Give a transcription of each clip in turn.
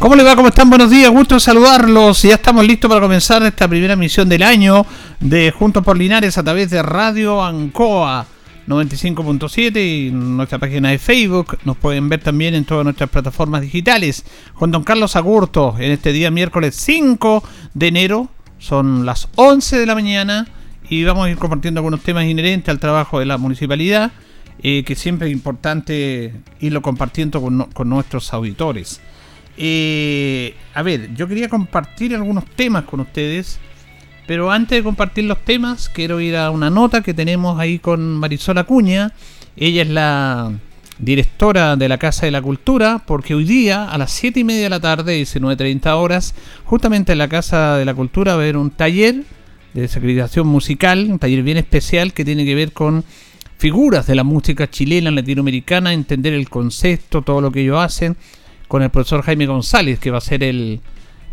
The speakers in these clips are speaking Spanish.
¿Cómo le va? ¿Cómo están? Buenos días, gusto saludarlos. Ya estamos listos para comenzar esta primera emisión del año de Juntos por Linares a través de Radio Ancoa 95.7 y nuestra página de Facebook. Nos pueden ver también en todas nuestras plataformas digitales. Con don Carlos Agurto en este día miércoles 5 de enero. Son las 11 de la mañana y vamos a ir compartiendo algunos temas inherentes al trabajo de la municipalidad. Eh, que siempre es importante irlo compartiendo con nuestros auditores. Eh, a ver, yo quería compartir algunos temas con ustedes, pero antes de compartir los temas, quiero ir a una nota que tenemos ahí con Marisol Acuña. Ella es la directora de la Casa de la Cultura, porque hoy día a las 7 y media de la tarde, 19.30 horas, justamente en la Casa de la Cultura va a haber un taller de desacreditación musical, un taller bien especial que tiene que ver con figuras de la música chilena, latinoamericana, entender el concepto, todo lo que ellos hacen con el profesor Jaime González, que va a ser el,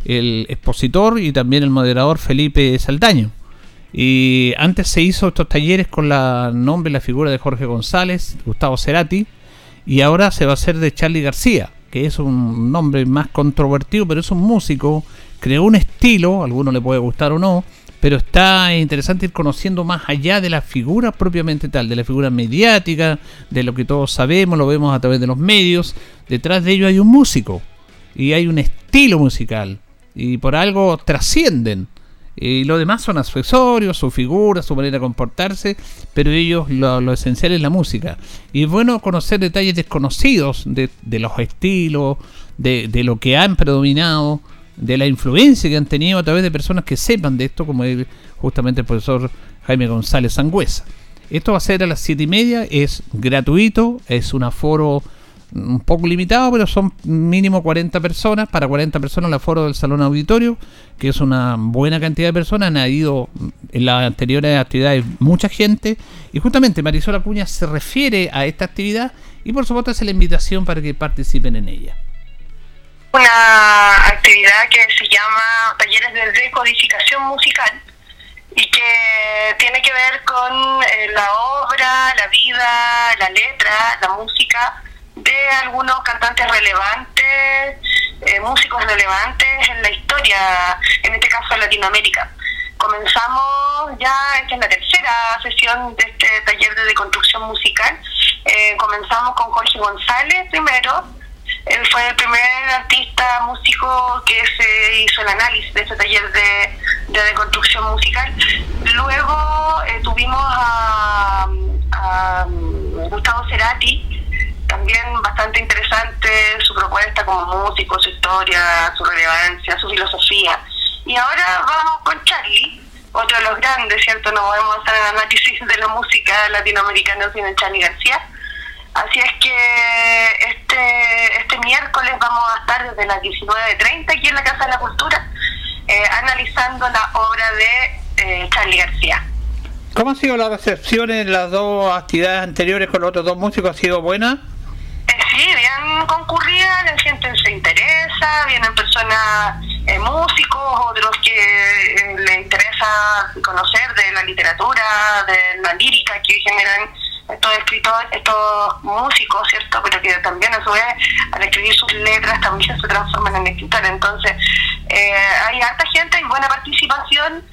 expositor y también el moderador Felipe Saldaño. Y antes se hizo estos talleres con la nombre y la figura de Jorge González, Gustavo Cerati, y ahora se va a hacer de Charlie García, que es un nombre más controvertido, pero es un músico, creó un estilo, alguno le puede gustar o no, pero está interesante ir conociendo más allá de la figura propiamente tal, de la figura mediática, de lo que todos sabemos, lo vemos a través de los medios. Detrás de ello hay un músico y hay un estilo musical y por algo trascienden. Y lo demás son accesorios, su figura, su manera de comportarse, pero ellos lo, esencial es la música. Y es bueno conocer detalles desconocidos de, los estilos, de, de lo que han predominado de la influencia que han tenido a través de personas que sepan de esto, como justamente el profesor Jaime González Sangüesa. Esto va a ser a las 7 y media, es gratuito, es un aforo un poco limitado, pero son mínimo 40 personas. Para 40 personas el aforo del salón auditorio, que es una buena cantidad de personas. Han ido en las anteriores actividades mucha gente. Y justamente Marisol Acuña se refiere a esta actividad y por supuesto hace la invitación para que participen en ella una actividad que se llama Talleres de Decodificación Musical y que tiene que ver con eh, la obra, la vida, la letra, la música de algunos cantantes relevantes, eh, músicos relevantes en la historia, en este caso en Latinoamérica. Comenzamos ya, esta es la tercera sesión de este taller de deconstrucción musical. Eh, comenzamos con Jorge González primero, él fue el primer artista músico que se hizo el análisis de ese taller de, de deconstrucción musical. Luego eh, tuvimos a, Gustavo Cerati, también bastante interesante su propuesta como músico, su historia, su relevancia, su filosofía. Y ahora vamos con Charlie, otro de los grandes, ¿cierto? No podemos hacer análisis de la música latinoamericana sin el Charlie García Así es que este, este miércoles vamos a estar desde las 19.30 aquí en la Casa de la Cultura eh, analizando la obra de eh, Charlie García. ¿Cómo ha sido la recepción en las dos actividades anteriores con los otros dos músicos? ¿Ha sido buena? Eh, sí, bien concurrida, la gente se interesa, vienen personas, músicos, otros que les interesa conocer de la literatura, de la lírica que generan estos escritores, estos músicos, ¿cierto? Pero que también a su vez al escribir sus letras también se transforman en escritores. Entonces, eh, hay harta gente y buena participación.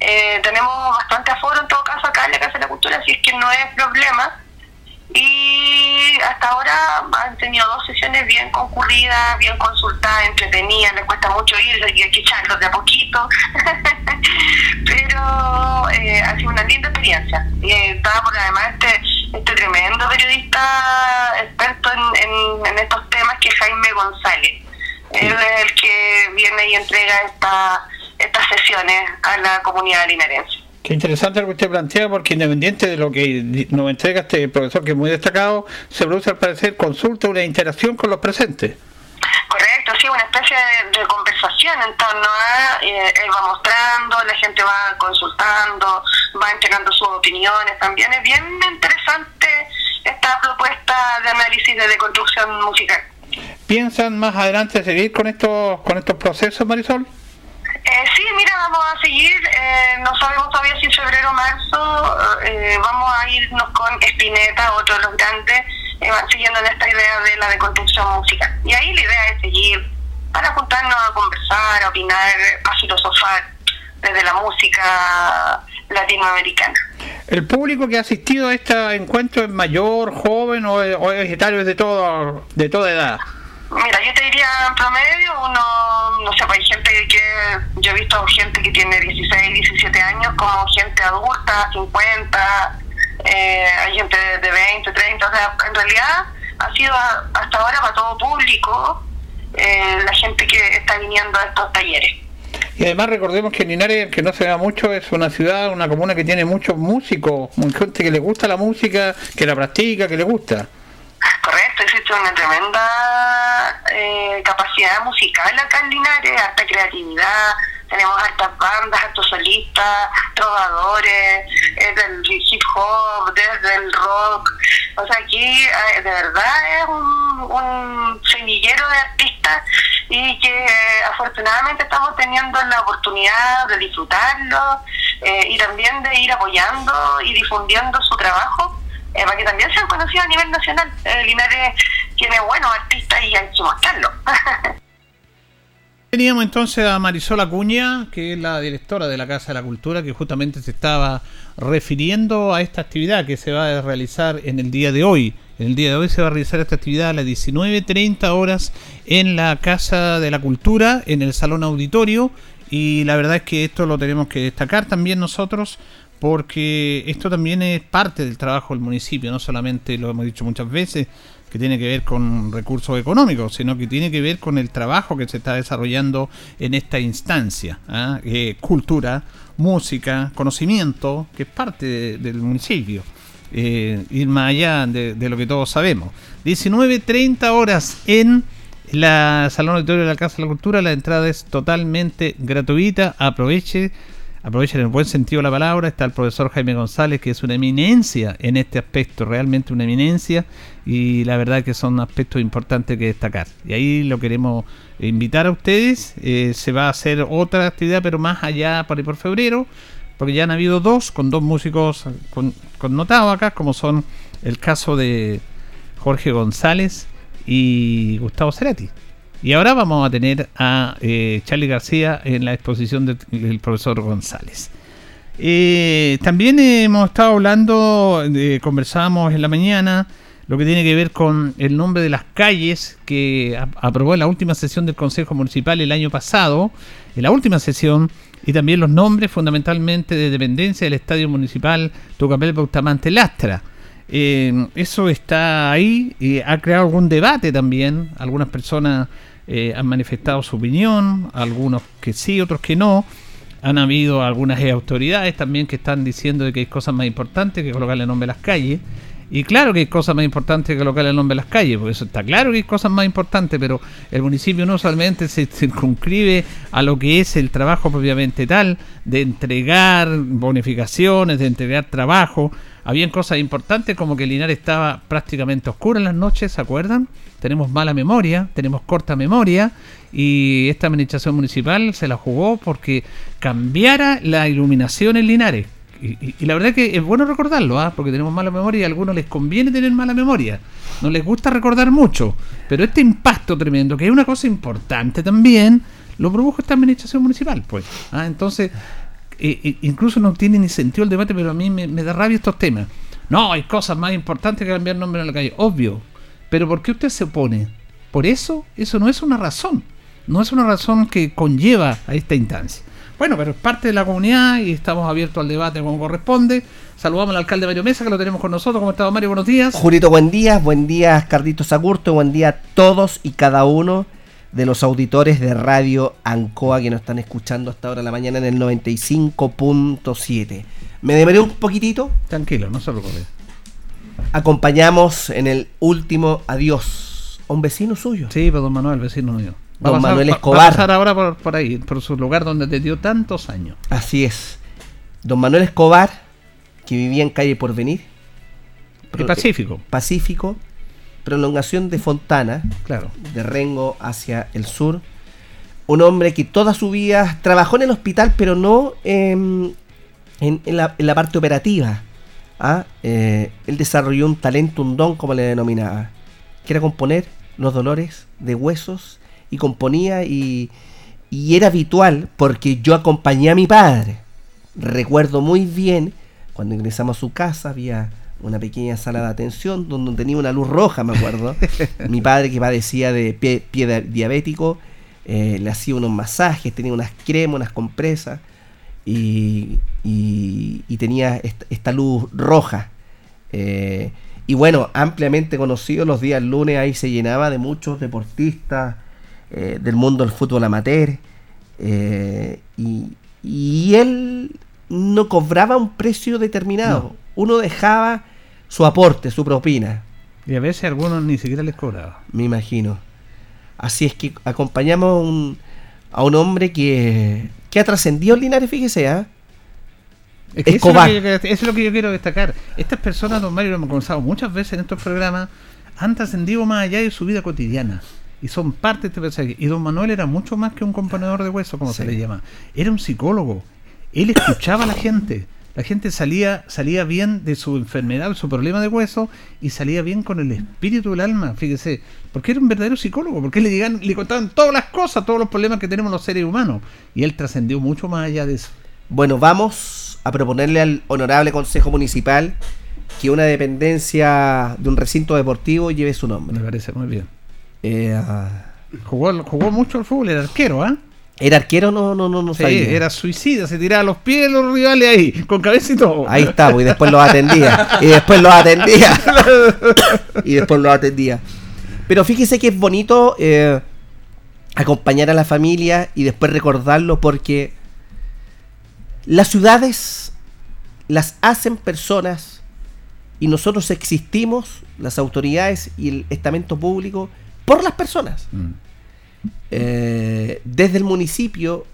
Eh, tenemos bastante aforo en todo caso acá en la Casa de la Cultura, así es que no es problema. Y hasta ahora han tenido dos sesiones bien concurridas, bien consultadas, entretenidas, les cuesta mucho ir, hay que echarlos de a poquito. Pero eh, ha sido una linda experiencia. Y estaba por además este este tremendo periodista experto en, en, estos temas que es Jaime González. Él es el que viene y entrega esta, estas sesiones a la comunidad linarense. Qué interesante lo que usted plantea, porque independiente de lo que nos entrega este profesor, que es muy destacado, se produce al parecer consulta, una interacción con los presentes. Correcto, sí, una especie de, conversación en torno a, eh, él va mostrando, la gente va consultando, va entregando sus opiniones. También es bien interesante esta propuesta de análisis de deconstrucción musical. ¿Piensan más adelante seguir con estos, con estos procesos, Marisol? Eh, sí, mira, vamos a seguir, eh, no sabemos todavía si febrero o marzo, eh, vamos a irnos con Espineta, otro de los grandes, eh, siguiendo en esta idea de la deconstrucción musical. Y ahí la idea es seguir para juntarnos a conversar, a opinar, a filosofar desde la música latinoamericana. ¿El público que ha asistido a este encuentro es mayor, joven o, o es de, todo, de toda edad? Mira, yo te diría en promedio, uno, no sé, pues hay gente que, yo he visto gente que tiene 16, 17 años, como gente adulta, 50, eh, hay gente de 20, 30, o sea, en realidad ha sido hasta ahora para todo público eh, la gente que está viniendo a estos talleres. Y además recordemos que Linares, que no se vea mucho, es una ciudad, una comuna que tiene muchos músicos, gente que le gusta la música, que la practica, que le gusta. Correcto, existe una tremenda eh, capacidad musical acá en Linares, alta creatividad, tenemos altas bandas, altos solistas, trovadores, desde el hip hop, desde el rock. O sea, aquí eh, de verdad es un, un semillero de artistas y que eh, afortunadamente estamos teniendo la oportunidad de disfrutarlo eh, y también de ir apoyando y difundiendo su trabajo eh, para que también sean conocidos a nivel nacional. Linares tiene buenos artistas y hay que mostrarlo. Teníamos entonces a Marisol Acuña, que es la directora de la Casa de la Cultura, que justamente se estaba refiriendo a esta actividad que se va a realizar en el día de hoy. En el día de hoy se va a realizar esta actividad a las 19.30 horas en la Casa de la Cultura, en el Salón Auditorio. Y la verdad es que esto lo tenemos que destacar también nosotros, porque esto también es parte del trabajo del municipio, no solamente lo hemos dicho muchas veces, que tiene que ver con recursos económicos, sino que tiene que ver con el trabajo que se está desarrollando en esta instancia. ¿ah? Eh, cultura, música, conocimiento, que es parte del municipio. Eh, ir más allá de, lo que todos sabemos. 19.30 horas en la Salón Auditorio de la Casa de la Cultura. La entrada es totalmente gratuita. Aproveche aprovechen en el buen sentido la palabra, está el profesor Jaime González, que es una eminencia en este aspecto, realmente una eminencia, y la verdad que son aspectos importantes que destacar. Y ahí lo queremos invitar a ustedes, eh, se va a hacer otra actividad, pero más allá por ahí por febrero, porque ya han habido dos, con dos músicos connotados acá, como son el caso de Jorge González y Gustavo Cerati. Y ahora vamos a tener a eh, Charlie García en la exposición del profesor González. Eh, también hemos estado hablando, eh, conversábamos en la mañana, lo que tiene que ver con el nombre de las calles que aprobó en la última sesión del Consejo Municipal el año pasado, en la última sesión, y también los nombres fundamentalmente de dependencia del Estadio Municipal Tucapel Bautamante Lastra. Eh, eso está ahí y ha creado algún debate también. Algunas personas eh, han manifestado su opinión, algunos que sí, otros que no. Han habido algunas autoridades también que están diciendo de que hay cosas más importantes que colocarle nombre a las calles. Y claro que hay cosas más importantes que colocarle el nombre a las calles, porque eso está claro que hay cosas más importantes, pero el municipio no solamente se circunscribe a lo que es el trabajo propiamente tal, de entregar bonificaciones, de entregar trabajo. Habían cosas importantes como que Linares estaba prácticamente oscuro en las noches, ¿se acuerdan? tenemos mala memoria, tenemos corta memoria y esta administración municipal se la jugó porque cambiara la iluminación en Linares. Y, la verdad que es bueno recordarlo, ¿ah? porque tenemos mala memoria y a algunos les conviene tener mala memoria. No les gusta recordar mucho. Pero este impacto tremendo, que es una cosa importante también, lo produjo esta administración municipal. pues ¿ah? Entonces, eh, incluso no tiene ni sentido el debate, pero a mí me, da rabia estos temas. No, hay cosas más importantes que cambiar nombre en la calle. Obvio, pero ¿por qué usted se opone? Por eso, eso no es una razón. No es una razón que conlleva a esta instancia. Bueno, pero es parte de la comunidad y estamos abiertos al debate como corresponde. Saludamos al alcalde Mario Mesa, que lo tenemos con nosotros. ¿Cómo está, Mario? Buenos días. Julito, buen día. Buen día, Cardito Sagurto. Buen día a todos y cada uno de los auditores de Radio Ancoa que nos están escuchando hasta ahora la mañana en el 95.7. ¿Me demoré un poquitito? Tranquilo, no se preocupe acompañamos en el último adiós a un vecino suyo. Sí, pero don Manuel, vecino mío. don Manuel Escobar. Va a pasar ahora por, por, ahí, por su lugar donde te dio tantos años. Así es. Don Manuel Escobar, que vivía en calle Porvenir. El Pacífico. Pacífico, prolongación de Fontana, Claro. de Rengo hacia el sur. Un hombre que toda su vida trabajó en el hospital, pero no en, en- en la, en la parte operativa. ¿ah? Eh, él desarrolló un talento, un don, como le denominaba, que era componer los dolores de huesos y componía y, y era habitual porque yo acompañé a mi padre. Recuerdo muy bien cuando ingresamos a su casa, había una pequeña sala de atención donde tenía una luz roja, me acuerdo. mi padre que padecía de pie, pie diabético, eh, le hacía unos masajes, tenía unas cremas, unas compresas y, y- y tenía esta, esta luz roja. Eh, y bueno, ampliamente conocido los días lunes, ahí se llenaba de muchos deportistas eh, del mundo del fútbol amateur. y, y él no cobraba un precio determinado. No. Uno dejaba su aporte, su propina, Y a veces algunos ni siquiera les cobraba. me imagino. Así es que acompañamos a un, a un hombre que, que ha trascendido en Linares, fíjese, ¿ah? Es que eso, Escobar. es lo que yo, eso es lo que yo quiero destacar. Estas personas, don Mario, lo hemos conversado muchas veces en estos programas, han trascendido más allá de su vida cotidiana. Y son parte de este personaje. Y don Manuel era mucho más que un componedor de hueso, como se le llama. Era un psicólogo. Él escuchaba a la gente. La gente salía, salía bien de su enfermedad, su problema de hueso, y salía bien con el espíritu del alma, fíjese. Porque era un verdadero psicólogo, porque le, llegan, le contaban todas las cosas, todos los problemas que tenemos los seres humanos. Y él trascendió mucho más allá de eso. Bueno, vamos a proponerle al honorable Consejo Municipal que una dependencia de un recinto deportivo lleve su Me nombre. parece muy bien. Eh, ah, Jugó, jugó mucho al fútbol, era arquero, ¿ah? ¿Era arquero? No, no, no, no Sí, sabía. era suicida, se tiraba a los pies de los rivales ahí, con cabeza y todo. Ahí está, pues, y después los atendía. Y después los atendía. y después los atendía. Pero fíjese que es bonito eh, acompañar a la familia y después recordarlo porque las ciudades las hacen personas y nosotros existimos, las autoridades y el estamento público, por las personas. Mm. Eh, desde el municipio,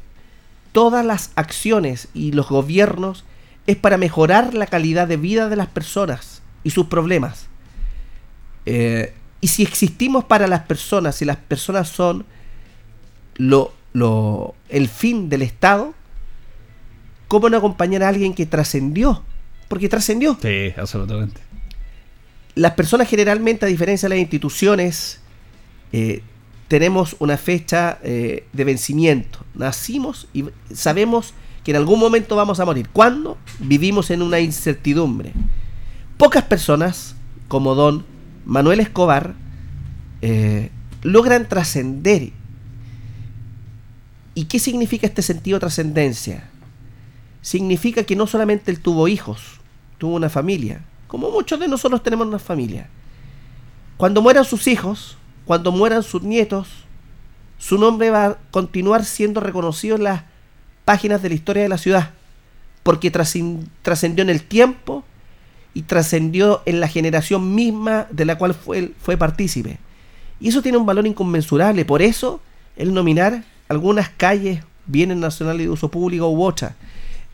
todas las acciones y los gobiernos es para mejorar la calidad de vida de las personas y sus problemas. Eh, y si existimos para las personas, si las personas son lo, lo- el fin del Estado, ¿cómo no acompañar a alguien que trascendió? Porque trascendió Sí, absolutamente. las personas generalmente, a diferencia de las instituciones, eh, tenemos una fecha eh, de vencimiento. Nacimos y sabemos que en algún momento vamos a morir. ¿Cuándo? Vivimos en una incertidumbre. Pocas personas, como don Manuel Escobar, eh, logran trascender. ¿Y qué significa este sentido de trascendencia? Significa que no solamente él tuvo hijos, tuvo una familia, como muchos de nosotros tenemos una familia. Cuando mueran sus hijos, cuando mueran sus nietos, su nombre va a continuar siendo reconocido en las páginas de la historia de la ciudad, porque trascendió en el tiempo y trascendió en la generación misma de la cual fue, fue partícipe. Y eso tiene un valor inconmensurable, por eso el nominar algunas calles, bienes nacionales de uso público u otras,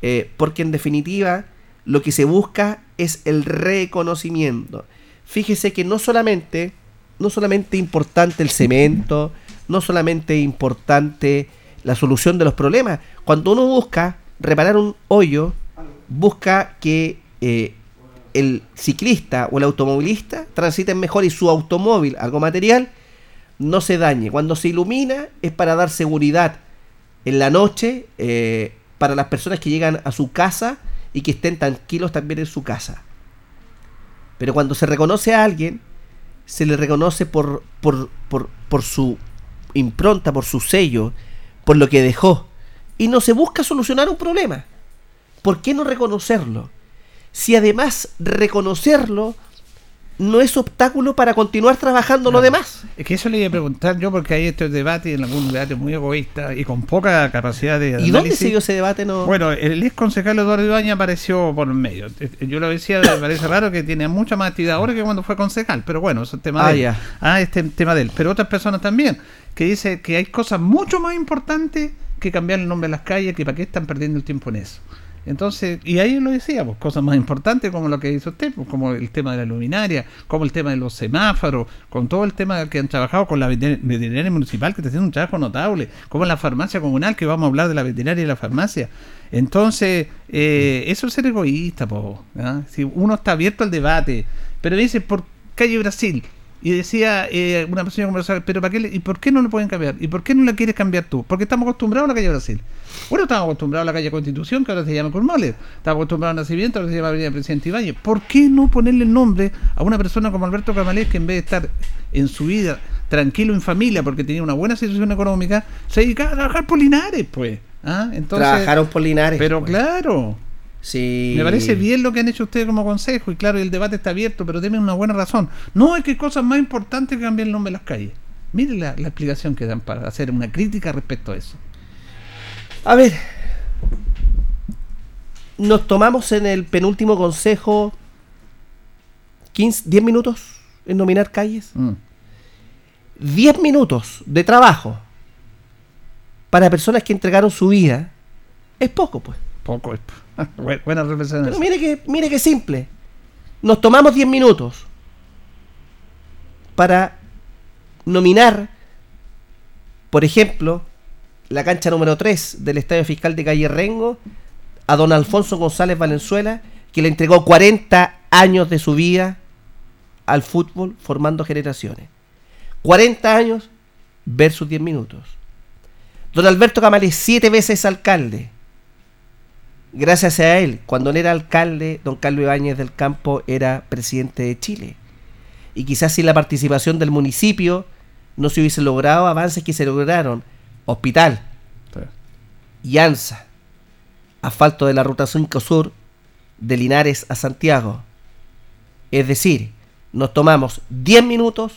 eh, porque en definitiva lo que se busca es el reconocimiento. Fíjese que no solamente, no solamente importante el cemento, no solamente importante la solución de los problemas. Cuando uno busca reparar un hoyo, busca que eh, el ciclista o el automovilista transiten mejor y su automóvil, algo material, no se dañe. Cuando se ilumina es para dar seguridad en la noche eh, para las personas que llegan a su casa y que estén tranquilos también en su casa. Pero cuando se reconoce a alguien, se le reconoce por, por, por, por su impronta, por su sello, por lo que dejó. Y no se busca solucionar un problema. ¿Por qué no reconocerlo? Si además reconocerlo no es obstáculo para continuar trabajando lo demás. Es que eso le iba a preguntar yo porque hay estos debates, en algún debate muy egoísta y con poca capacidad de ¿Y dónde se dio ese debate? No? Bueno, el ex concejal Eduardo Ibaña apareció por el medio. Eh, Yo lo decía, me parece raro que tiene mucha más actividad ahora que cuando fue concejal, pero bueno, eso es tema Ah, de él. ya. Ah, este tema de él. Pero otras personas también, que dice que hay cosas mucho más importantes que cambiar el nombre de las calles, que para qué están perdiendo el tiempo en eso. Entonces, y ahí lo decía, pues, cosas más importantes como lo que dice usted, pues, como el tema de la luminaria, como el tema de los semáforos, con todo el tema que han trabajado con la veterinaria municipal, que está haciendo un trabajo notable, como la farmacia comunal, que vamos a hablar de la veterinaria y la farmacia. Entonces, eh, eso es ser egoísta, po, si uno está abierto al debate, pero dice, ¿por calle Brasil? Y decía eh, una persona conversaba, pero ¿para qué ¿y por qué no lo pueden cambiar? ¿Y por qué no la quieres cambiar tú? Porque estamos acostumbrados a la calle Brasil. Bueno, estamos acostumbrados a la calle Constitución, que ahora se llama Cormoles. Estamos acostumbrados al Nacimiento, ahora se llama Avenida Presidente Ibáñez. ¿Por qué no ponerle el nombre a una persona como Alberto Camalés, que en vez de estar en su vida tranquilo en familia, porque tenía una buena situación económica, se dedicaba a trabajar por Linares, pues? ¿Ah? Entonces, Trabajaron por Linares. Pero pues. claro. Me parece bien lo que han hecho ustedes como consejo y claro, el debate está abierto, pero tienen una buena razón. No es que hay cosas más importantes que cambiar el nombre de las calles. Mire la, explicación que dan para hacer una crítica respecto a eso. A ver, nos tomamos en el penúltimo consejo 15, 10 minutos en nominar calles. 10 mm. minutos de trabajo para personas que entregaron su vida es poco, pues. Poco es. Buena reflexión. Pero mire que, mire que simple. Nos tomamos 10 minutos para nominar, por ejemplo, la cancha número 3 del Estadio Fiscal de Calle Rengo a don Alfonso González Valenzuela, que le entregó 40 años de su vida al fútbol formando generaciones. 40 años versus 10 minutos. Don Alberto Camales, siete veces alcalde, gracias a él, cuando él era alcalde, don Carlos Ibáñez del Campo era presidente de Chile. Y quizás sin la participación del municipio no se hubiesen logrado avances que se lograron. Hospital, y ANSA, asfalto de la ruta 5 Sur, de Linares a Santiago. Es decir, nos tomamos 10 minutos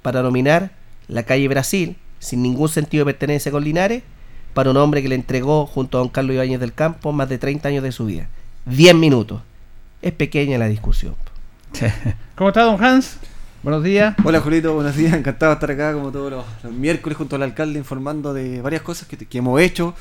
para nominar la calle Brasil, sin ningún sentido de pertenencia con Linares, para un hombre que le entregó junto a don Carlos Ibáñez del Campo más de 30 años de su vida. 10 minutos. Es pequeña la discusión. ¿Cómo está don Hans? Buenos días. Hola Julito, buenos días. Encantado de estar acá como todos los, miércoles junto al alcalde informando de varias cosas que, que, hemos hecho.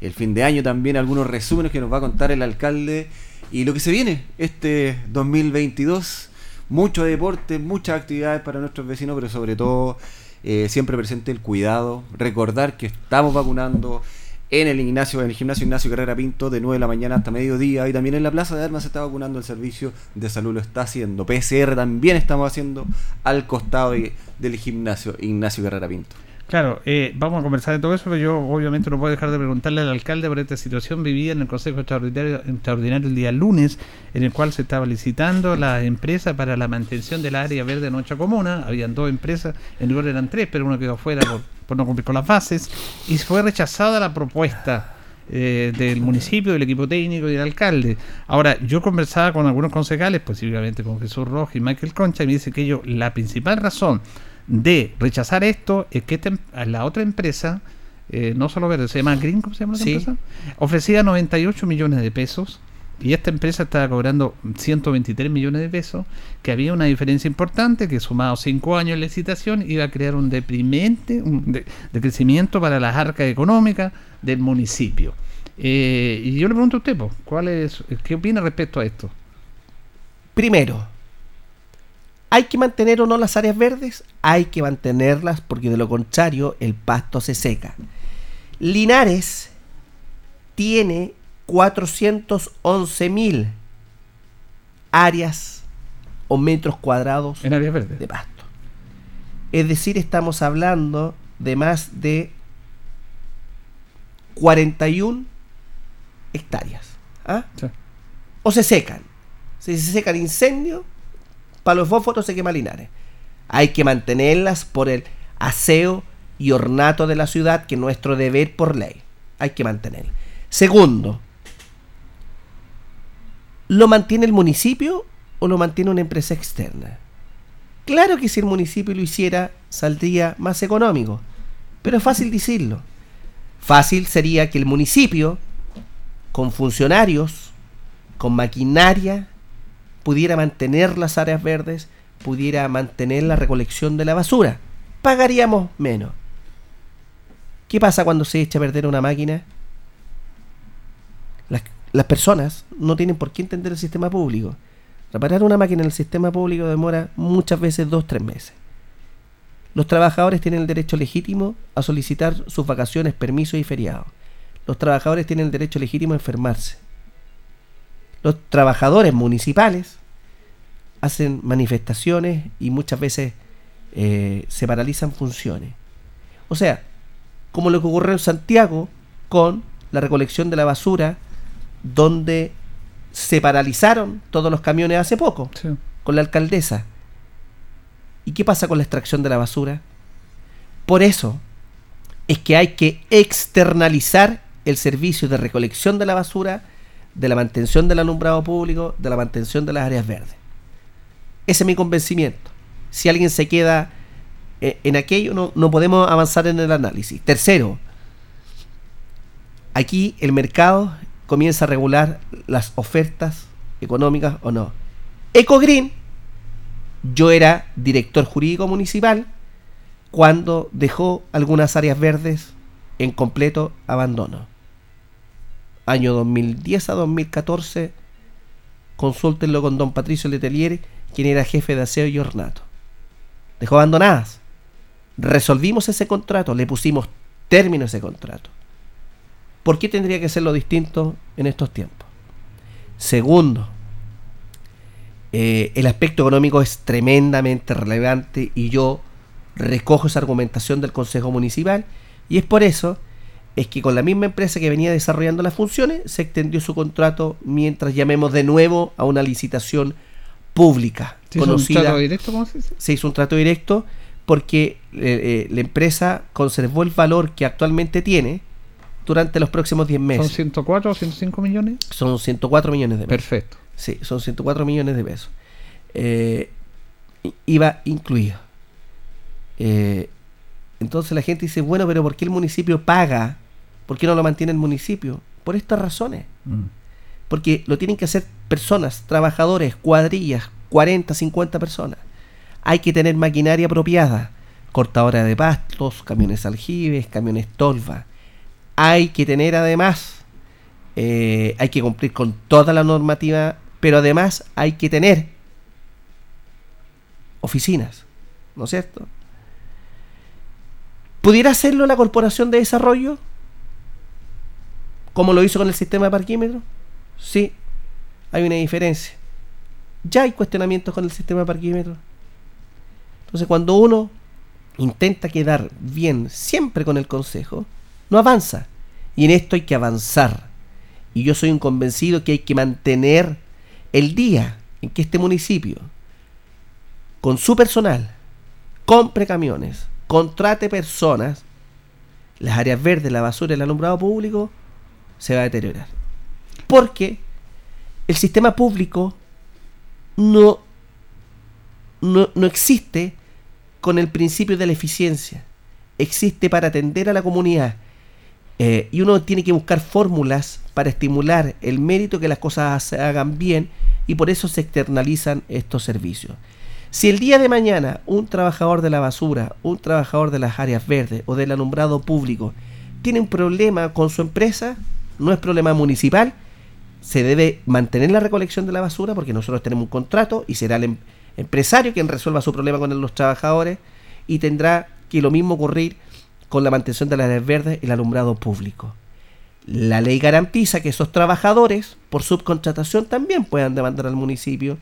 El fin de año también algunos resúmenes que nos va a contar el alcalde y lo que se viene este 2022. Mucho deporte, muchas actividades para nuestros vecinos, pero sobre todo eh, siempre presente el cuidado, recordar que estamos vacunando en el Ignacio, en el gimnasio Ignacio Carrera Pinto de 9 de la mañana hasta mediodía y también en la Plaza de Armas se está vacunando el servicio de salud lo está haciendo. PCR también estamos haciendo al costado del gimnasio Ignacio Carrera Pinto. Claro, eh, vamos a conversar de todo eso, pero yo obviamente no puedo dejar de preguntarle al alcalde por esta situación vivida en el Consejo Extraordinario, el día lunes, en el cual se estaba licitando la empresa para la mantención del área verde de nuestra comuna. Habían dos empresas, en lugar eran tres, pero uno quedó fuera por, no cumplir con las bases. Y fue rechazada la propuesta eh, del municipio, del equipo técnico y del alcalde. Ahora, yo conversaba con algunos concejales, posiblemente con Jesús Rojas y Michael Concha, y me dice que ellos, la principal razón de rechazar esto es que este, la otra empresa, eh, no solo verde, se llama Green, ¿cómo se llama la empresa? Ofrecía 98 millones de pesos y esta empresa estaba cobrando 123 millones de pesos, que había una diferencia importante, que sumado 5 años de licitación iba a crear un deprimente un de, crecimiento para las arcas económicas del municipio. Eh, y yo le pregunto a usted, ¿cuál es, ¿qué opina respecto a esto? Primero, ¿Hay que mantener o no las áreas verdes? Hay que mantenerlas porque de lo contrario el pasto se seca. Linares tiene 411 mil áreas o metros cuadrados en áreas verdes de pasto. Es decir, estamos hablando de más de 41 hectáreas. ¿ah? O se secan. Si se secan incendios, para los fósforos se quema Linares. Hay que mantenerlas por el aseo y ornato de la ciudad, que es nuestro deber por ley. Hay que mantener. Segundo, ¿lo mantiene el municipio o lo mantiene una empresa externa? Claro que si el municipio lo hiciera, saldría más económico, pero es fácil decirlo. Fácil sería que el municipio, con funcionarios, con maquinaria, pudiera mantener las áreas verdes, pudiera mantener la recolección de la basura. Pagaríamos menos. ¿Qué pasa cuando se echa a perder una máquina? las personas no tienen por qué entender el sistema público. Reparar una máquina en el sistema público demora muchas veces dos, tres meses. Los trabajadores tienen el derecho legítimo a solicitar sus vacaciones, permisos y feriados. Los trabajadores tienen el derecho legítimo a enfermarse. Los trabajadores municipales hacen manifestaciones y muchas veces eh, se paralizan funciones. O sea, como lo que ocurrió en Santiago con la recolección de la basura, donde se paralizaron todos los camiones hace poco, Sí. con la alcaldesa. ¿Y qué pasa con la extracción de la basura? Por eso es que hay que externalizar el servicio de recolección de la basura, de la mantención del alumbrado público, de la mantención de las áreas verdes. Ese es mi convencimiento. Si alguien se queda eh, en aquello, no, no podemos avanzar en el análisis. Tercero, aquí el mercado comienza a regular las ofertas económicas o no. Ecogreen, yo era director jurídico municipal cuando dejó algunas áreas verdes en completo abandono. Año 2010 a 2014, consúltenlo con don Patricio Letelier, quien era jefe de aseo y ornato. Dejó abandonadas. Resolvimos ese contrato, le pusimos término a ese contrato. ¿Por qué tendría que ser lo distinto en estos tiempos? Segundo, eh, el aspecto económico es tremendamente relevante y yo recojo esa argumentación del Consejo Municipal y es por eso es que con la misma empresa que venía desarrollando las funciones se extendió su contrato mientras llamemos de nuevo a una licitación pública ¿Se hizo un conocida trato directo, ¿cómo se dice? se hizo un trato directo porque eh, eh, la empresa conservó el valor que actualmente tiene durante los próximos 10 ¿Son meses. 104 o 105 millones? Son 104 millones de pesos. Perfecto. Sí, son 104 millones de pesos. Eh, i- IVA incluido. Entonces la gente dice, bueno, pero ¿por qué el municipio paga? ¿Por qué no lo mantiene el municipio? Por estas razones. Mm. Porque lo tienen que hacer personas, trabajadores, cuadrillas, 40, 50 personas. Hay que tener maquinaria apropiada, cortadora de pastos, camiones aljibes, camiones tolva. Hay que tener además, eh, hay que cumplir con toda la normativa, pero además hay que tener oficinas, ¿no es cierto? ¿Pudiera hacerlo la Corporación de Desarrollo? Como lo hizo con el sistema de parquímetro. Sí, hay una diferencia. Ya hay cuestionamientos con el sistema de parquímetro. Entonces, cuando uno intenta quedar bien siempre con el consejo, no avanza. Y en esto hay que avanzar. Y yo soy un convencido que hay que mantener el día en que este municipio, con su personal, compre camiones, contrate personas, las áreas verdes, la basura, el alumbrado público, se va a deteriorar. Porque el sistema público no, no, no existe con el principio de la eficiencia. Existe para atender a la comunidad. Eh, y uno tiene que buscar fórmulas para estimular el mérito que las cosas se hagan bien y por eso se externalizan estos servicios. Si el día de mañana un trabajador de la basura, un trabajador de las áreas verdes o del alumbrado público tiene un problema con su empresa, no es problema municipal, se debe mantener la recolección de la basura porque nosotros tenemos un contrato y será el em- empresario quien resuelva su problema con los trabajadores y tendrá que lo mismo ocurrir con la mantención de las verdes y el alumbrado público. La ley garantiza que esos trabajadores, por subcontratación, también puedan demandar al municipio,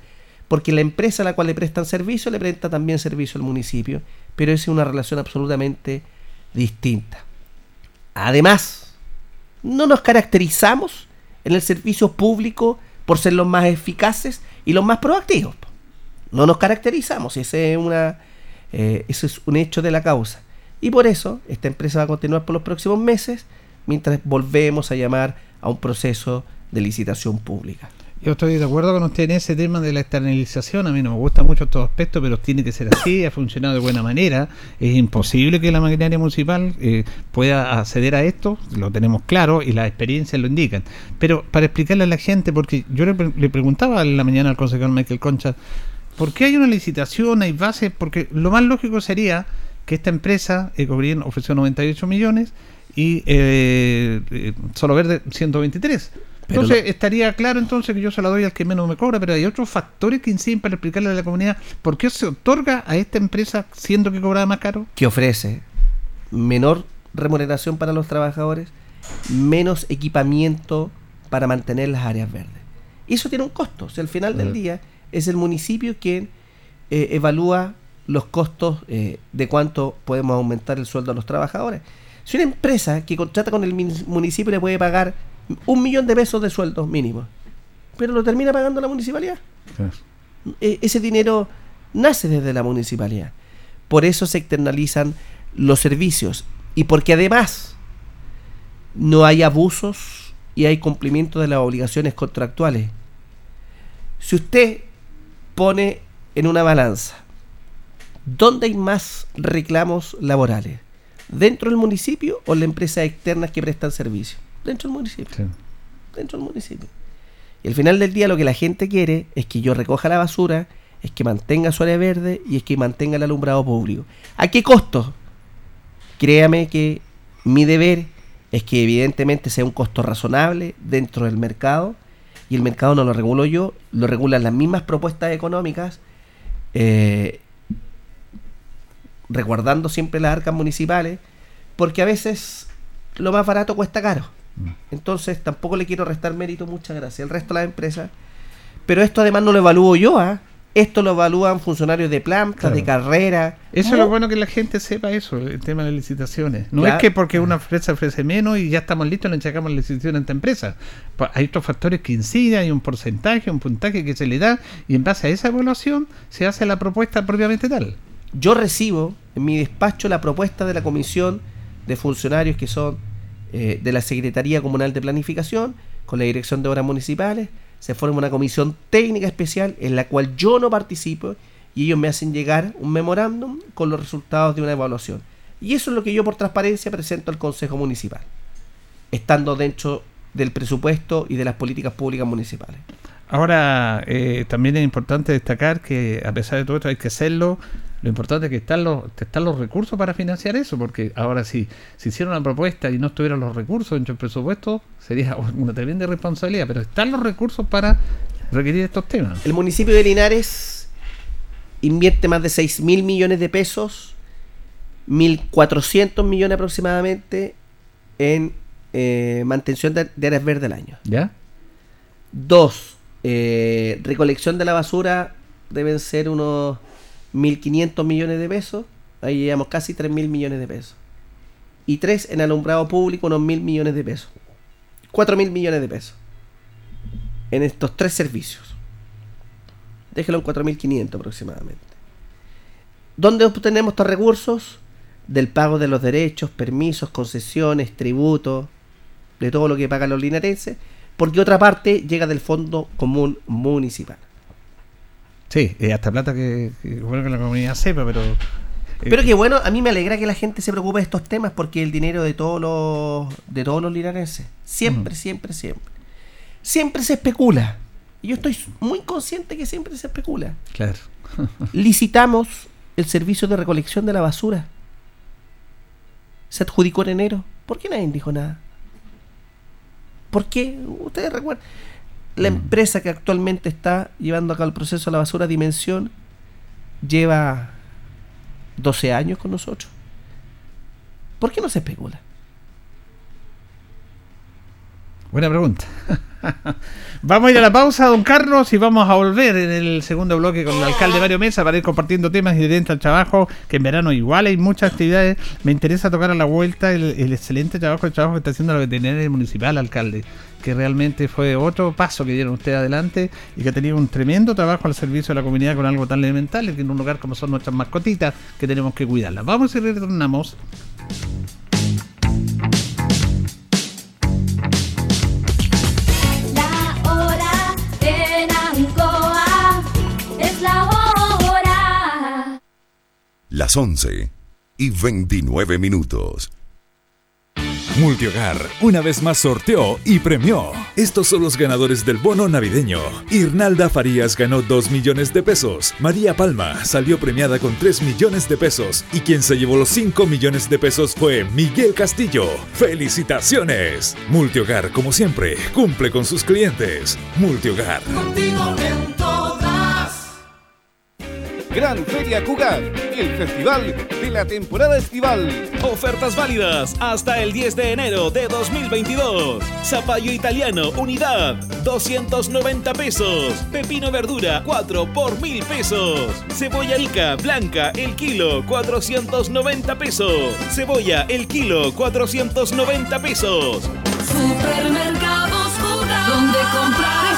porque la empresa a la cual le prestan servicio le presta también servicio al municipio, pero es una relación absolutamente distinta. Además, no nos caracterizamos en el servicio público por ser los más eficaces y los más proactivos. No nos caracterizamos, ese es, una, eh, ese es un hecho de la causa. Y por eso esta empresa va a continuar por los próximos meses mientras volvemos a llamar a un proceso de licitación pública. Yo estoy de acuerdo con usted en ese tema de la externalización. A mí no me gusta mucho estos aspectos, pero tiene que ser así. Ha funcionado de buena manera. Es imposible que la maquinaria municipal eh, pueda acceder a esto. Lo tenemos claro y las experiencias lo indican. Pero para explicarle a la gente, porque yo le, pre- le preguntaba en la mañana al concejal Michael Concha, ¿por qué hay una licitación? ¿Hay bases? Porque lo más lógico sería que esta empresa, Ecogreen, ofreció 98 millones y eh, eh, Solo Verde 123. Pero Entonces estaría claro entonces que yo se la doy al que menos me cobra, pero hay otros factores que inciden para explicarle a la comunidad por qué se otorga a esta empresa siendo que cobraba más caro. que ofrece menor remuneración para los trabajadores, menos equipamiento para mantener las áreas verdes. Y eso tiene un costo. O sea, al final del Mm. día es el municipio quien eh, evalúa los costos eh, de cuánto podemos aumentar el sueldo a los trabajadores. Si una empresa que contrata con el municipio le puede pagar un millón de pesos de sueldos mínimos, pero lo termina pagando la municipalidad. E- ese dinero nace desde la municipalidad. Por eso se externalizan los servicios y porque además no hay abusos y hay cumplimiento de las obligaciones contractuales. Si usted pone en una balanza dónde hay más reclamos laborales, dentro del municipio o en las empresas externas que prestan servicio, dentro del municipio Sí. dentro del municipio. Y al final del día lo que la gente quiere es que yo recoja la basura, es que mantenga su área verde y es que mantenga el alumbrado público. ¿A qué costo? Créame que mi deber es que evidentemente sea un costo razonable dentro del mercado y el mercado no lo regulo yo, lo regulan las mismas propuestas económicas, eh, resguardando siempre las arcas municipales, porque a veces lo más barato cuesta caro. Entonces tampoco le quiero restar mérito, muchas gracias. El resto de las empresas. Pero esto además no lo evalúo yo, ¿ah? Esto lo evalúan funcionarios de planta, Claro. de carrera. Eso es lo bueno que la gente sepa eso, el tema de licitaciones. No Claro. es que porque una empresa ofrece menos y ya estamos listos, le entregamos la licitación a esta empresa. Hay otros factores que inciden, hay un porcentaje, un puntaje que se le da y en base a esa evaluación se hace la propuesta propiamente tal. Yo recibo en mi despacho la propuesta de la comisión de funcionarios que son eh, de la Secretaría Comunal de Planificación, con la Dirección de Obras Municipales. Se forma una comisión técnica especial en la cual yo no participo y ellos me hacen llegar un memorándum con los resultados de una evaluación. Y eso es lo que yo por transparencia presento al Consejo Municipal, estando dentro del presupuesto y de las políticas públicas municipales. Ahora, eh, también es importante destacar que a pesar de todo esto hay que hacerlo. Lo importante es que están los, están los recursos para financiar eso, porque ahora si si hiciera una propuesta y no estuvieran los recursos dentro del presupuesto, sería una tremenda responsabilidad, pero están los recursos para requerir estos temas. El municipio de Linares invierte más de 6 mil millones de pesos, 1.400 millones aproximadamente en eh, mantención de, de áreas verdes al año. ¿Ya? Dos, eh, recolección de la basura deben ser unos 1.500 millones de pesos. Ahí llevamos casi 3.000 millones de pesos. Y tres, en alumbrado público unos 1.000 millones de pesos. 4.000 millones de pesos. En estos tres servicios. Déjelo en 4.500 aproximadamente. ¿Dónde obtenemos estos recursos? Del pago de los derechos, permisos, concesiones, tributos, de todo lo que pagan los linarenses, porque otra parte llega del Fondo Común Municipal. Sí, eh, hasta plata que, que bueno que la comunidad sepa, pero... eh, Pero que bueno, a mí me alegra que la gente se preocupe de estos temas porque el dinero de todos los de todos los linarenses. Siempre, siempre, siempre. Siempre se especula. Y yo estoy muy consciente que siempre se especula. Claro. Licitamos el servicio de recolección de la basura. Se adjudicó en enero. ¿Por qué nadie dijo nada? ¿Por qué? Ustedes recuerdan. La empresa que actualmente está llevando a cabo el proceso de la basura Dimensión lleva 12 años con nosotros. ¿Por qué no se especula? Buena pregunta. vamos a ir a la pausa, don Carlos, y vamos a volver en el segundo bloque con el alcalde Mario Mesa para ir compartiendo temas y dentro al trabajo, que en verano igual hay muchas actividades. Me interesa tocar a la vuelta el, el excelente trabajo, el trabajo que está haciendo la veterinaria municipal, alcalde, que realmente fue otro paso que dieron ustedes adelante y que ha tenido un tremendo trabajo al servicio de la comunidad con algo tan elemental, que en un lugar como son nuestras mascotitas, que tenemos que cuidarlas. Vamos y retornamos. Las 11 y 29 minutos. Multihogar una vez más sorteó y premió. Estos son los ganadores del bono navideño. Irnalda Farías ganó 2 millones de pesos. María Palma salió premiada con 3 millones de pesos. Y quien se llevó los 5 millones de pesos fue Miguel Castillo. ¡Felicidades! Multihogar, como siempre, cumple con sus clientes. Multihogar. Gran Feria Cugat, el festival de la temporada estival. Ofertas válidas hasta el 10 de enero de 2022. Zapallo italiano, unidad, 290 pesos. Pepino verdura, 4 por 1000 pesos. Cebolla rica, blanca, el kilo, 490 pesos. Cebolla, el kilo, 490 pesos. Supermercados Jugar, donde comprar.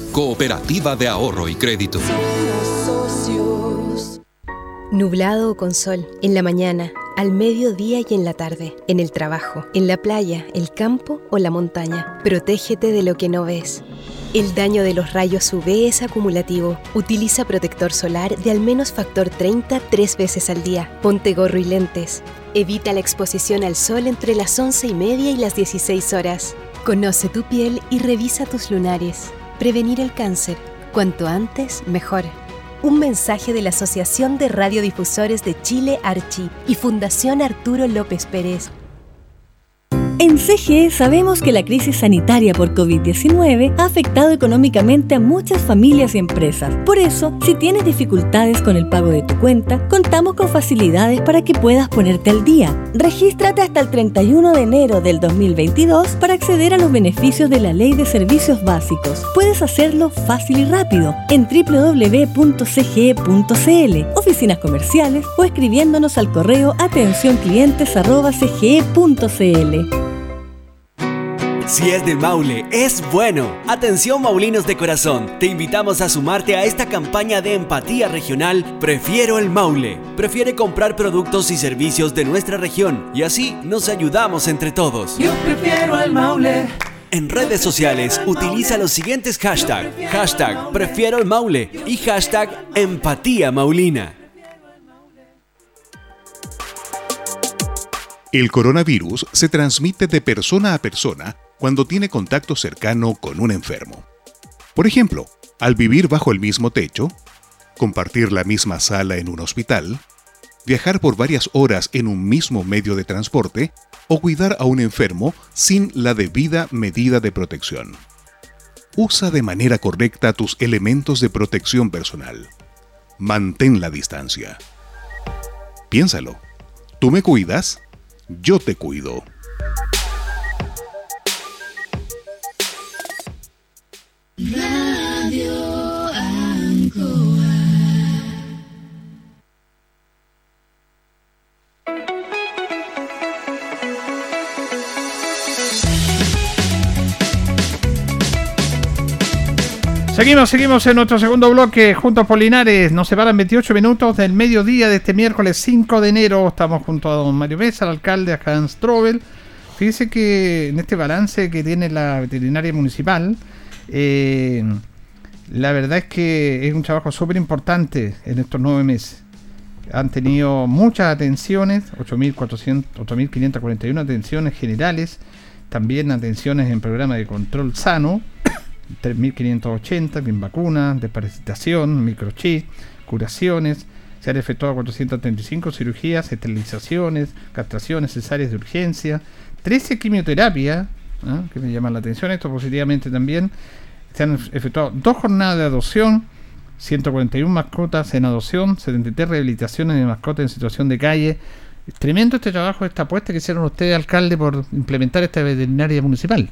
cooperativa de ahorro y crédito. Nublado o con sol, en la mañana, al mediodía y en la tarde, en el trabajo, en la playa, el campo o la montaña. Protégete de lo que no ves. El daño de los rayos UV es acumulativo. Utiliza protector solar de al menos factor 30 tres veces al día. Ponte gorro y lentes. Evita la exposición al sol entre las 11 y media y las 16 horas. Conoce tu piel y revisa tus lunares. Prevenir el cáncer. Cuanto antes, mejor. Un mensaje de la Asociación de Radiodifusores de Chile, Archi, y Fundación Arturo López Pérez. En CGE sabemos que la crisis sanitaria por COVID-19 ha afectado económicamente a muchas familias y empresas. Por eso, si tienes dificultades con el pago de tu cuenta, contamos con facilidades para que puedas ponerte al día. Regístrate hasta el 31 de enero del 2022 para acceder a los beneficios de la Ley de Servicios Básicos. Puedes hacerlo fácil y rápido en www.cge.cl, oficinas comerciales o escribiéndonos al correo atencionclientes.cge.cl. Si es del Maule, es bueno. Atención Maulinos de corazón, te invitamos a sumarte a esta campaña de empatía regional Prefiero el Maule. Prefiere comprar productos y servicios de nuestra región y así nos ayudamos entre todos. Yo prefiero al Maule. En redes sociales utiliza los siguientes hashtags. Hashtag Prefiero el Maule y hashtag Empatía Maulina. El coronavirus se transmite de persona a persona cuando tiene contacto cercano con un enfermo. Por ejemplo, al vivir bajo el mismo techo, compartir la misma sala en un hospital, viajar por varias horas en un mismo medio de transporte o cuidar a un enfermo sin la debida medida de protección. Usa de manera correcta tus elementos de protección personal. Mantén la distancia. Piénsalo. Tú me cuidas, yo te cuido. Radio Ancoa. Seguimos, seguimos en nuestro segundo bloque juntos por Linares. Nos separan 28 minutos del mediodía de este miércoles 5 de enero. Estamos junto a don Mario Mesa, el alcalde, a Hans Strobel. Fíjese que en este balance que tiene la veterinaria municipal, eh, la verdad es que es un trabajo súper importante en estos nueve meses. Han tenido muchas atenciones, 8.400 8.541 atenciones generales, también atenciones en programa de control sano, 3.580, bien vacunas, desparasitación, microchip, curaciones. Se han efectuado 435 cirugías, esterilizaciones, castraciones, cesáreas de urgencia, 13 quimioterapias, ¿ah? que me llaman la atención, esto positivamente también. Se han efectuado dos jornadas de adopción, 141 mascotas en adopción, 73 rehabilitaciones de mascotas en situación de calle. Es tremendo este trabajo, esta apuesta que hicieron ustedes, alcalde, por implementar esta veterinaria municipal.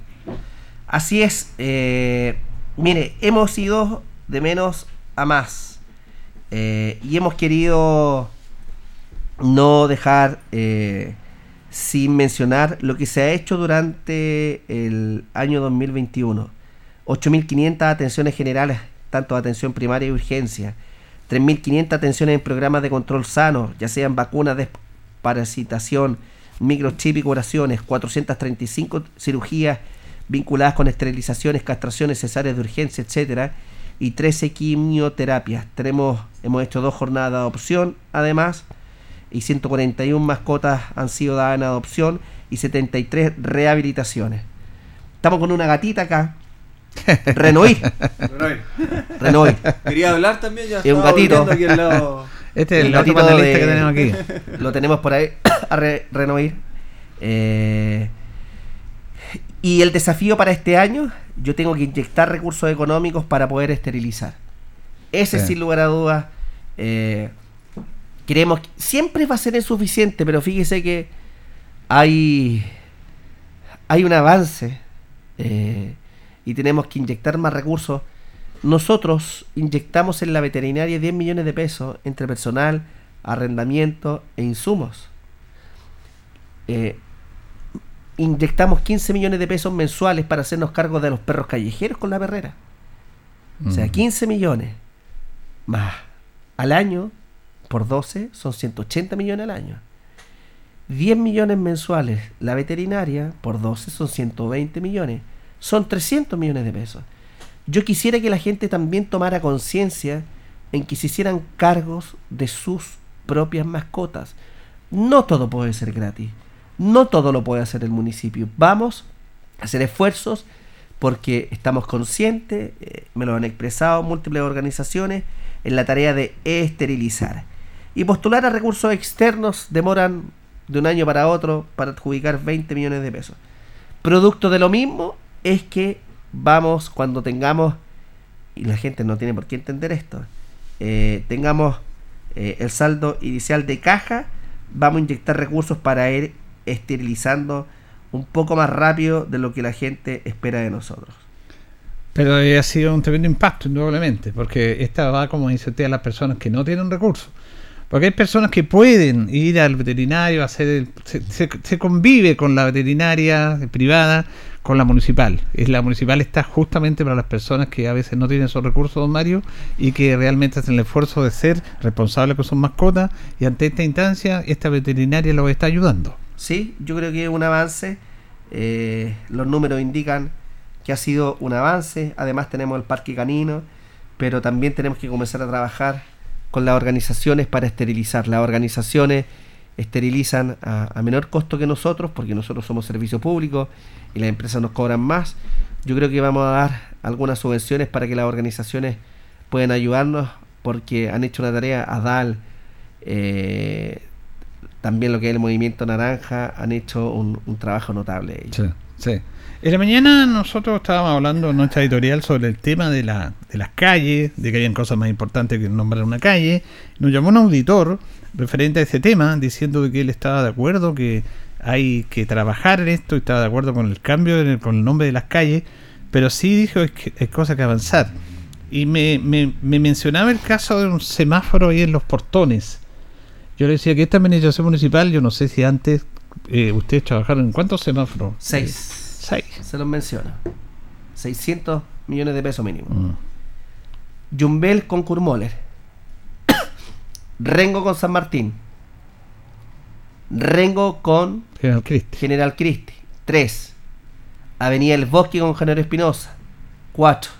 Así es. eh, mire, hemos ido de menos a más. eh, y hemos querido no dejar eh, sin mencionar lo que se ha hecho durante el año 2021. 8.500 atenciones generales, tanto atención primaria y urgencia. 3.500 atenciones en programas de control sano, ya sean vacunas de parasitación, microchip y curaciones. 435 cirugías vinculadas con esterilizaciones, castraciones, cesáreas de urgencia, etcétera, y 13 quimioterapias. Tenemos, hemos hecho dos jornadas de adopción, además, y 141 mascotas han sido dadas en adopción y 73 rehabilitaciones. Estamos con una gatita acá. Renoir. Renoir. Quería hablar también, ya Es un gatito. volviendo aquí al lado. Este es el, gatito de- que tenemos aquí. Lo tenemos por ahí a re- Renoir. Eh, y el desafío para este año, yo tengo que inyectar recursos económicos para poder esterilizar. Ese Sí. sin lugar a dudas. eh, queremos, siempre va a ser insuficiente, pero fíjese que hay, hay un avance eh, y tenemos que inyectar más recursos. Nosotros inyectamos en la veterinaria 10 millones de pesos entre personal, arrendamiento e insumos. Eh, inyectamos 15 millones de pesos mensuales para hacernos cargo de los perros callejeros con la perrera. O sea, Mm. 15 millones más al año por 12 son 180 millones al año. 10 millones mensuales la veterinaria por 12 son 120 millones. Son 300 millones de pesos. Yo quisiera que la gente también tomara conciencia en que se hicieran cargos de sus propias mascotas. No todo puede ser gratis. No todo lo puede hacer el municipio. Vamos a hacer esfuerzos porque estamos conscientes, eh, me lo han expresado múltiples organizaciones, en la tarea de esterilizar. Y postular a recursos externos demoran de un año para otro para adjudicar 20 millones de pesos. Producto de lo mismo es que vamos cuando tengamos, y la gente no tiene por qué entender esto, eh, tengamos eh, el saldo inicial de caja, vamos a inyectar recursos para ir esterilizando un poco más rápido de lo que la gente espera de nosotros. Pero ha sido un tremendo impacto, indudablemente, porque esta va, como dice usted, a las personas que no tienen recursos. Porque hay personas que pueden ir al veterinario, hacer se, se- convive con la veterinaria privada, con la municipal. La municipal está justamente para las personas que a veces no tienen esos recursos, don Mario, y que realmente hacen el esfuerzo de ser responsables con sus mascotas, y ante esta instancia, esta veterinaria los está ayudando. Sí, yo creo que es un avance. eh, los números indican que ha sido un avance. Además tenemos el parque canino, pero también tenemos que comenzar a trabajar con las organizaciones para esterilizar. Las organizaciones esterilizan a, menor costo que nosotros, porque nosotros somos servicio público y las empresas nos cobran más. Yo creo que vamos a dar algunas subvenciones para que las organizaciones puedan ayudarnos, porque han hecho una tarea ADAL, eh, también lo que es el movimiento naranja, han hecho un, un trabajo notable. Sí, sí. En la mañana nosotros estábamos hablando en nuestra editorial sobre el tema de, la, de las calles, de que habían cosas más importantes que nombrar una calle. Nos llamó un auditor referente a ese tema, diciendo que él estaba de acuerdo, que hay que trabajar en esto estaba de acuerdo con el cambio el- con el nombre de las calles, pero sí dijo es que hay cosas que avanzar. Y me, me, me mencionaba el caso de un semáforo ahí en los portones. Yo le decía que esta administración municipal, yo no sé si antes eh, ustedes trabajaron en cuántos semáforos. Seis. Se los menciono. 600 millones de pesos mínimo. Mm. Jumbel con Kurmoller. Rengo con San Martín. Rengo con General Cristi. General Cristi. 3. Avenida El Bosque con General Espinosa. 4.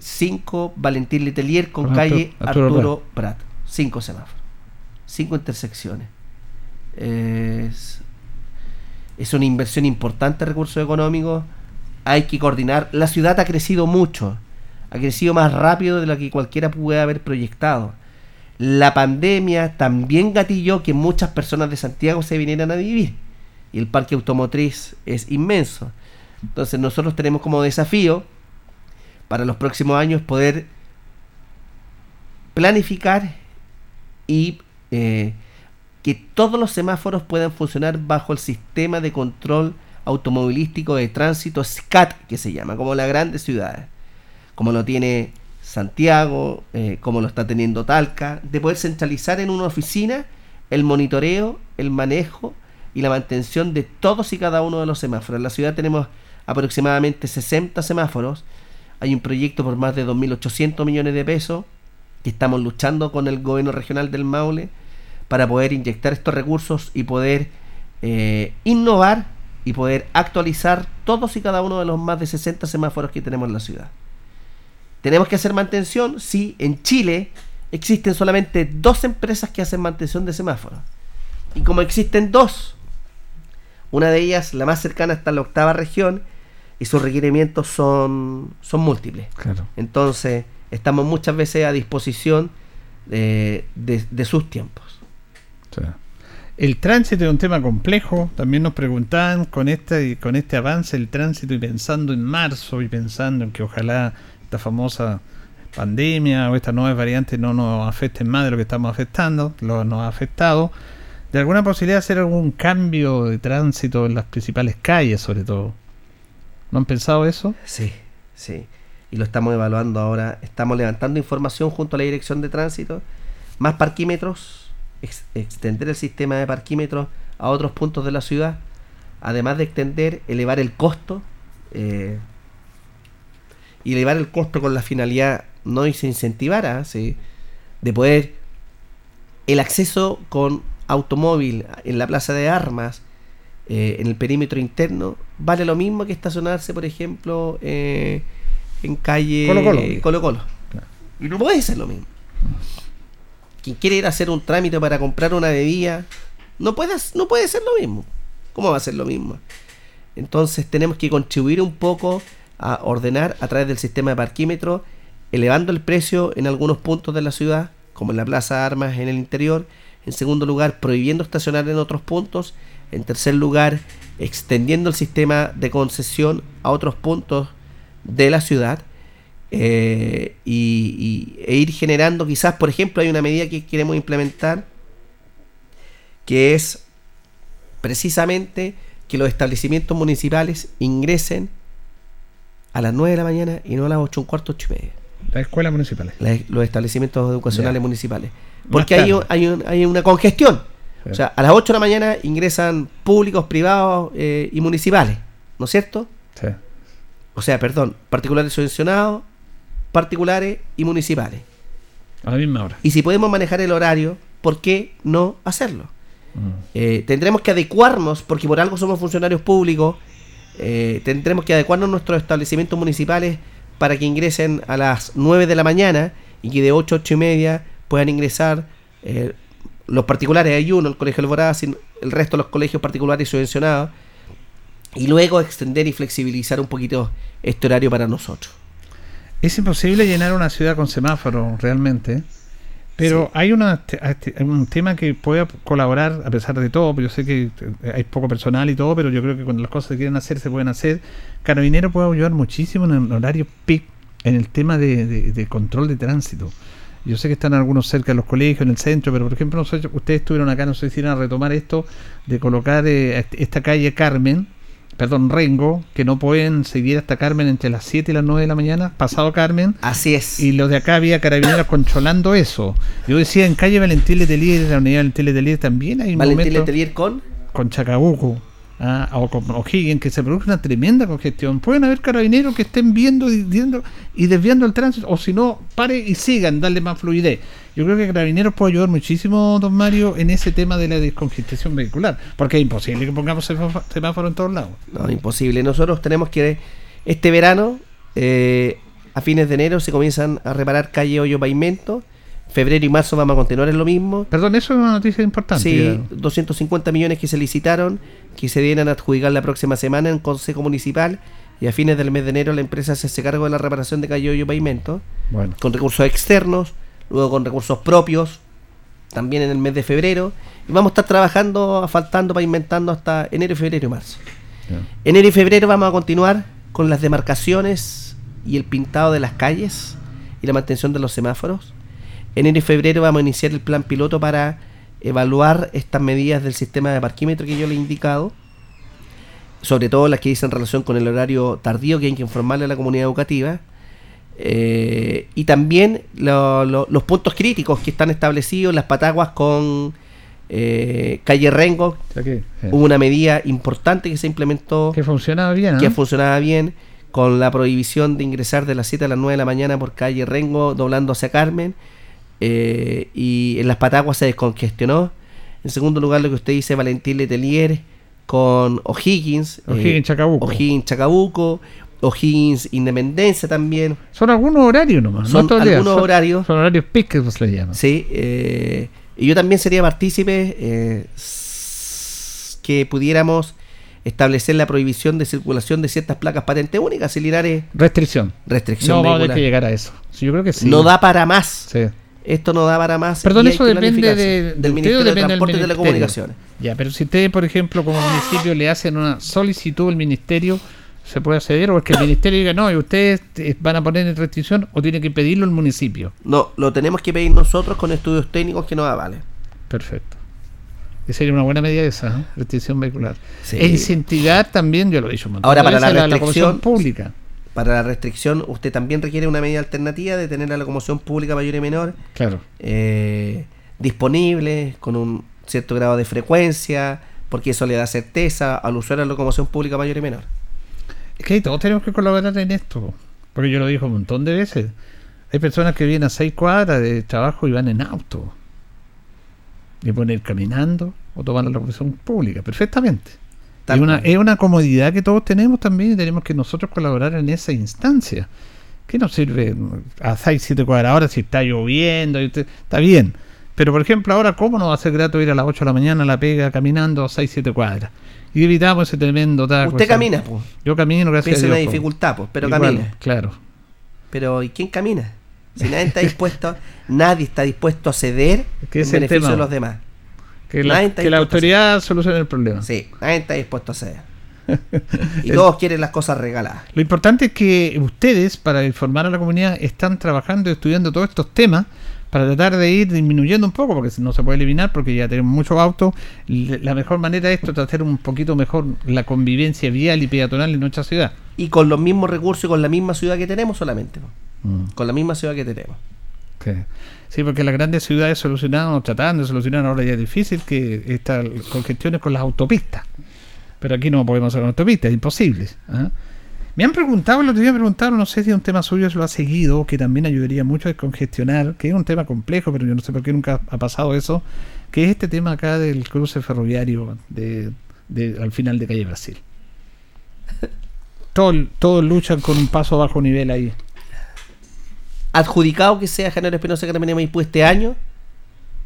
5. Valentín Letelier con Con calle Arturo- Arturo Prat. 5 semáforos. 5 intersecciones. Es, es una inversión importante de recursos económicos. Hay que coordinar. La ciudad ha crecido mucho. Ha crecido más rápido de lo que cualquiera puede haber proyectado. La pandemia también gatilló que muchas personas de Santiago se vinieran a vivir. Y el parque automotriz es inmenso. Entonces nosotros tenemos como desafío para los próximos años poder planificar y eh, que todos los semáforos puedan funcionar bajo el sistema de control automovilístico de tránsito SCAT, que se llama, como las grandes ciudades, como lo tiene Santiago, eh, como lo está teniendo Talca, de poder centralizar en una oficina el monitoreo, el manejo y la mantención de todos y cada uno de los semáforos. En la ciudad tenemos aproximadamente 60 semáforos. Hay un proyecto por más de 2.800 millones de pesos que estamos luchando con el gobierno regional del Maule para poder inyectar estos recursos y poder eh, innovar y poder actualizar todos y cada uno de los más de 60 semáforos que tenemos en la ciudad. ¿Tenemos que hacer mantención? Sí, en Chile existen solamente dos empresas que hacen mantención de semáforos. Y como existen dos, una de ellas, la más cercana, está en la octava región y sus requerimientos son, son múltiples. Entonces, estamos muchas veces a disposición de, de- de sus tiempos. El tránsito es un tema complejo. También nos preguntaban con este, con este avance el tránsito y pensando en marzo y pensando en que ojalá esta famosa pandemia o estas nuevas variantes no nos afecten más de lo que estamos afectando, lo nos ha afectado. ¿De alguna posibilidad de hacer algún cambio de tránsito en las principales calles, sobre todo? ¿No han pensado eso? Sí, sí. Y lo estamos evaluando ahora. Estamos levantando información junto a la Dirección de Tránsito. Más parquímetros, ex- extender el sistema de parquímetros a otros puntos de la ciudad. Además de extender, elevar el costo. eh, y elevar el costo con la finalidad, no se incentivara, ¿sí? de poder el acceso con automóvil en la plaza de armas, eh, en el perímetro interno, vale lo mismo que estacionarse, por ejemplo, eh, en calle eh, Colo-Colo. Y no puede ser lo mismo. Quien quiere ir a hacer un trámite para comprar una bebida, no puede, no puede ser lo mismo. ¿Cómo va a ser lo mismo? Entonces tenemos que contribuir un poco a ordenar a través del sistema de parquímetro, elevando el precio en algunos puntos de la ciudad, como en la Plaza de Armas en el interior. En segundo lugar, prohibiendo estacionar en otros puntos. En tercer lugar, extendiendo el sistema de concesión a otros puntos de la ciudad. Eh, y, y- e ir generando, quizás, por ejemplo, hay una medida que queremos implementar que es precisamente que los establecimientos municipales ingresen a las 9 de la mañana y no a las 8 un cuarto, 8 y media. Las escuelas municipales. La- los establecimientos educacionales Ya. municipales. Porque hay, un- hay, un- hay una congestión. Sí. O sea, a las 8 de la mañana ingresan públicos, privados eh, y municipales. ¿No es cierto? Sí. O sea, perdón, particulares subvencionados, particulares y municipales. A la misma hora. Y si podemos manejar el horario, ¿por qué no hacerlo? Eh, tendremos que adecuarnos, porque por algo somos funcionarios públicos, eh, tendremos que adecuarnos a nuestros establecimientos municipales para que ingresen a las 9 de la mañana y que de 8 a 8 y media puedan ingresar eh, los particulares, hay uno, el Colegio Alborada, el resto de los colegios particulares subvencionados, y luego extender y flexibilizar un poquito este horario para nosotros. Es imposible llenar una ciudad con semáforos realmente. Pero hay una, un tema que puede colaborar a pesar de todo. Yo sé que eh, hay poco personal y todo, pero yo creo que cuando las cosas se quieren hacer, se pueden hacer. Carabinero puede ayudar muchísimo en el horario peak en el tema de, de- de control de tránsito. Yo sé que están algunos cerca de los colegios, en el centro, pero por ejemplo, nosotros- ustedes estuvieron acá, no sé si iban a retomar esto, de colocar eh, est- esta calle Carmen, perdón, Rengo, que no pueden seguir hasta Carmen entre las 7 y las 9 de la mañana, pasado Carmen. Así es. Y los de acá había carabineros controlando eso. Yo decía, en calle Valentín Letelier, la unidad Valentín Letelier también hay Valentín momentos Letelier con con Chacabuco ah, o con O'Higgins que se produce una tremenda congestión. Pueden haber carabineros que estén viendo y, viendo y desviando el tránsito, o si no, pare y sigan, darle más fluidez. Yo creo que carabineros puede ayudar muchísimo, don Mario, en ese tema de la descongestión vehicular, porque es imposible que pongamos semáforo en todos lados. No, imposible. Nosotros tenemos que, este verano, eh, a fines de enero, se comienzan a reparar calle, hoyo, pavimento. Febrero y marzo vamos a continuar en lo mismo. Perdón, eso es una noticia importante. Sí, ya. 250 millones que se licitaron, que se vienen a adjudicar la próxima semana en Consejo Municipal. Y a fines del mes de enero la empresa se hace cargo de la reparación de calle, hoyo, pavimento. Bueno. Con recursos externos, luego con recursos propios, también en el mes de febrero. Y vamos a estar trabajando, asfaltando, pavimentando hasta enero, febrero y marzo. Enero y febrero vamos a continuar con las demarcaciones y el pintado de las calles y la mantención de los semáforos. Enero y febrero vamos a iniciar el plan piloto para evaluar estas medidas del sistema de parquímetro que yo le he indicado, sobre todo las que dicen relación con el horario tardío que hay que informarle a la comunidad educativa. Eh, y también lo- lo- los puntos críticos que están establecidos, las pataguas con Eh, calle Rengo, eh. hubo una medida importante que se implementó. Que funcionaba bien, ¿no? Que funcionaba bien, con la prohibición de ingresar de las 7 a las 9 de la mañana por calle Rengo, doblando hacia Carmen. eh, y en las Pataguas se descongestionó. En segundo lugar, lo que usted dice, Valentín Letelier con O'Higgins. eh, O'Higgins, Chacabuco. O'Higgins Chacabuco. O'Higgins Independencia también. Son algunos horarios nomás. Son no todo algunos son- horarios. Son horarios pic que se le llama. Sí, eh, y yo también sería partícipe eh, que pudiéramos establecer la prohibición de circulación de ciertas placas patente únicas y Linares Restricción. restricción No vamos a tener que llegar a eso. Sí, yo creo que sí. no da para más Sí. esto no da para más Perdón, eso depende de, del de Ministerio de Transporte y? Telecomunicaciones Ya, pero si usted, por ejemplo, como municipio le hacen una solicitud al ministerio, ¿se puede acceder? ¿O es que el ministerio diga, no, y ustedes eh, van a poner en restricción o tiene que pedirlo el municipio? no lo tenemos que pedir nosotros con estudios técnicos que nos avalen Perfecto. Y sería una buena medida esa, ¿no? restricción vehicular. Sí. E incentivar también, yo lo he dicho un ahora para la veces, restricción pública. para la restricción usted también requiere una medida alternativa de tener la locomoción pública mayor y menor Claro. eh, disponible, con un cierto grado de frecuencia, porque eso le da certeza al usuario de la locomoción pública mayor y menor. Es que todos tenemos que colaborar en esto. Porque yo lo digo un montón de veces. Hay personas que vienen a seis cuadras de trabajo y van en auto. Y pueden ir caminando o tomar la locomoción pública, perfectamente. Es una, es una comodidad que todos tenemos también y tenemos que nosotros colaborar en esa instancia. ¿Qué nos sirve a 6, 7 cuadras? Ahora si está lloviendo, y está bien. Pero por ejemplo, ahora, ¿cómo nos va a ser grato ir a las 8 de la mañana a la pega caminando a 6, 7 cuadras? Y evitamos ese tremendo taco. Usted camina, pues. Yo camino, gracias Piensa a en Dios. dificultad, pues, pero Igual, camina. Claro. Pero ¿y quién camina? Si nadie está dispuesto, nadie está dispuesto a ceder que en beneficio tema. de los demás. Que la, que autoridad solucione el problema. Sí, nadie está dispuesto a ceder. Y El- todos quieren las cosas regaladas. Lo importante es que ustedes, para informar a la comunidad, están trabajando y estudiando todos estos temas para tratar de ir disminuyendo un poco, porque no se puede eliminar, porque ya tenemos muchos autos. La mejor manera de esto es hacer un poquito mejor la convivencia vial y peatonal en nuestra ciudad. Y con los mismos recursos y con la misma ciudad que tenemos solamente. ¿no? Mm. Con la misma ciudad que tenemos. Que- Sí, porque las grandes ciudades solucionaron, o trataban de solucionar, ahora ya es difícil, que estas congestiones con las autopistas. Pero aquí no podemos hacer autopistas, es imposible. ¿ah? Me han preguntado, el otro día me preguntaron, no sé si es un tema suyo, si lo ha seguido, que también ayudaría mucho a descongestionar, que es un tema complejo, pero yo no sé por qué nunca ha pasado eso, que es este tema acá del cruce ferroviario de, al final de Calle Brasil. Todos, todos luchan con un paso bajo nivel ahí. adjudicado que sea Janeiro Espinosa Carmen Maipú este año,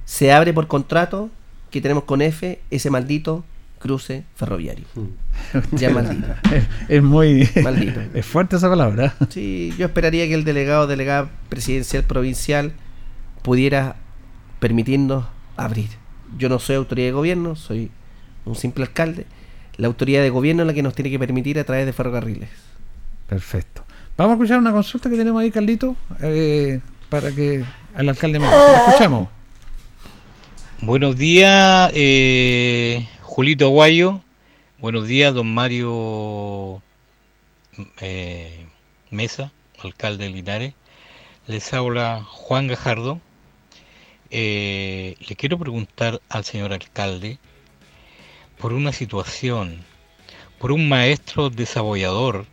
se abre por contrato que tenemos con F ese maldito cruce ferroviario. Ya maldito. Es, es muy. Maldito. Es fuerte esa palabra. Sí, yo esperaría que el delegado, delegada presidencial provincial pudiera permitirnos abrir. Yo no soy autoridad de gobierno, soy un simple alcalde. La autoridad de gobierno es la que nos tiene que permitir a través de ferrocarriles. Perfecto. Vamos a escuchar una consulta que tenemos ahí, Carlito, eh, para que al alcalde me la escuchamos. Buenos días, eh, Julito Aguayo. Buenos días, don Mario eh, Mesa, alcalde de Linares. Les habla Juan Gajardo. Eh, le quiero preguntar al señor alcalde por una situación, por un maestro desabollador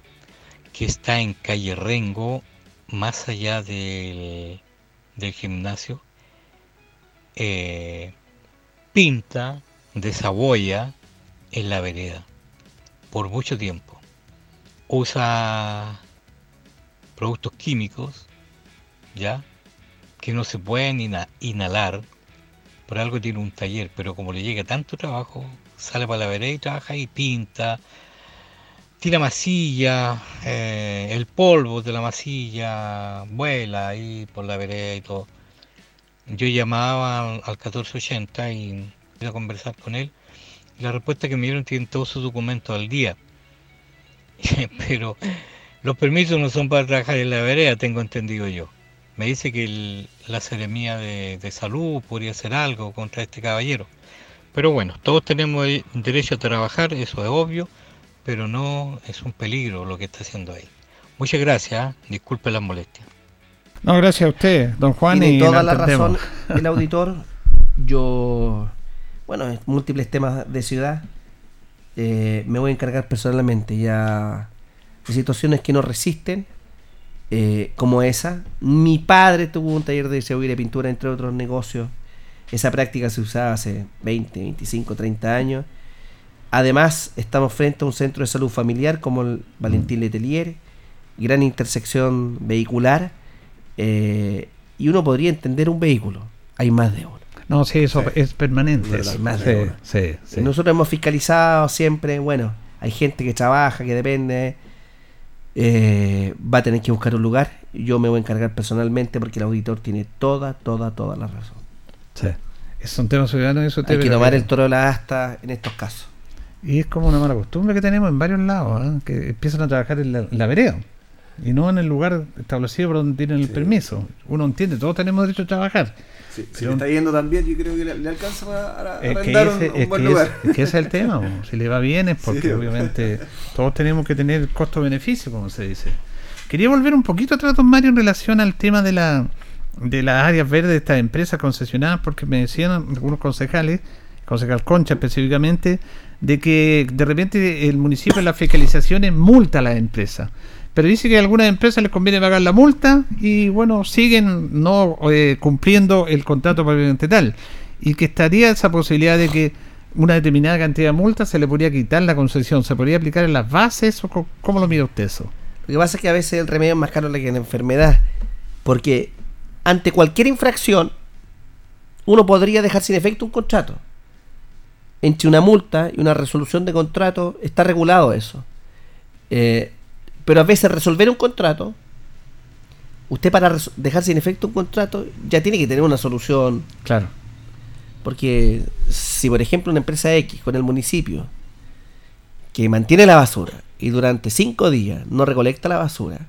que está en calle Rengo, más allá del, del gimnasio, eh, pinta, desabolla en la vereda por mucho tiempo. Usa productos químicos, ¿ya? Que no se pueden inhalar. Por algo tiene un taller, pero como le llega tanto trabajo, sale para la vereda y trabaja y pinta, tira masilla, eh, el polvo de la masilla vuela ahí por la vereda y todo. Yo llamaba al, al 1480 y a conversar con él. La respuesta que me dieron tienen todos sus documentos al día. Pero los permisos no son para trabajar en la vereda, tengo entendido yo. Me dice que el- la seremía de, de salud podría hacer algo contra este caballero. Pero bueno, todos tenemos el derecho a trabajar, eso es obvio, pero no es un peligro lo que está haciendo ahí. Muchas gracias, ¿eh? disculpe las molestias. No, gracias a usted, don Juan. Tiene y toda la razón el auditor. Yo bueno, múltiples temas de ciudad. Eh, me voy a encargar personalmente ya de situaciones que no resisten, eh, como esa. Mi padre tuvo un taller de cebolla y pintura, entre otros negocios. Esa práctica se usaba hace 20, 25, 30 años. Además, estamos frente a un centro de salud familiar como el Valentín Letelier, gran intersección vehicular, eh, y uno podría entender un vehículo. Hay más de uno. No, sí, eso es permanente. Eso. más Sí, de sí, sí. Nosotros hemos fiscalizado siempre, bueno, hay gente que trabaja, que depende, eh, va a tener que buscar un lugar. Yo me voy a encargar personalmente porque el auditor tiene toda, toda, toda la razón. Sí. Es un tema ciudadano y eso te Hay que tomar el toro de la asta en estos casos. Y es como una mala costumbre que tenemos en varios lados, ¿ah? que empiezan a trabajar en la, en la vereda y no en el lugar establecido por donde tienen el permiso. Uno entiende, todos tenemos derecho a trabajar. Sí, si le está yendo tan bien, yo creo que le, le alcanza para a- Es que, arrendar un, ese, un es buen lugar. es que ese es el tema. po. Si le va bien es porque Sí. obviamente todos tenemos que tener costo-beneficio, como se dice. Quería volver un poquito atrás, don Mario, en relación al tema de la de las áreas verdes de estas empresas concesionadas, porque me decían algunos concejales, concejal Concha específicamente, de que de repente el municipio en las fiscalizaciones multa a las empresas. Pero dice que a algunas empresas les conviene pagar la multa y bueno, siguen no eh, cumpliendo el contrato propiamente tal. Y que estaría esa posibilidad de que una determinada cantidad de multas se le podría quitar la concesión, se podría aplicar en las bases o cómo lo mira usted eso. Lo que pasa es que a veces el remedio es más caro que la enfermedad. Porque ante cualquier infracción, uno podría dejar sin efecto un contrato. Entre una multa y una resolución de contrato está regulado eso. Eh, pero a veces resolver un contrato, usted para dejar sin efecto un contrato ya tiene que tener una solución. Claro. Porque si por ejemplo una empresa X con el municipio que mantiene la basura y durante cinco días no recolecta la basura,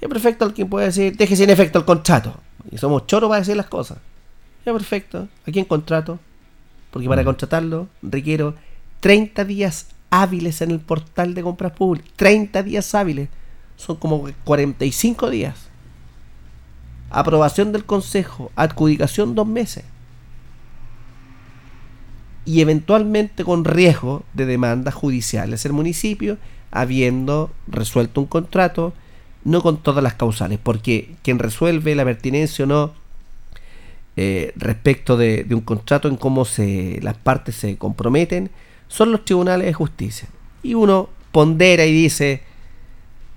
es perfecto alguien puede decir, deje sin efecto el contrato. Y somos choros para decir las cosas. Ya perfecto. ¿A quién contrato? Porque para contratarlo requiero 30 días hábiles en el portal de compras públicas. 30 días hábiles. Son como 45 días. Aprobación del consejo. Adjudicación dos meses. Y eventualmente con riesgo de demandas judiciales el municipio, habiendo resuelto un contrato, no con todas las causales, porque quien resuelve la pertinencia o no eh, respecto de, de un contrato en cómo se, las partes se comprometen son los tribunales de justicia. Y uno pondera y dice,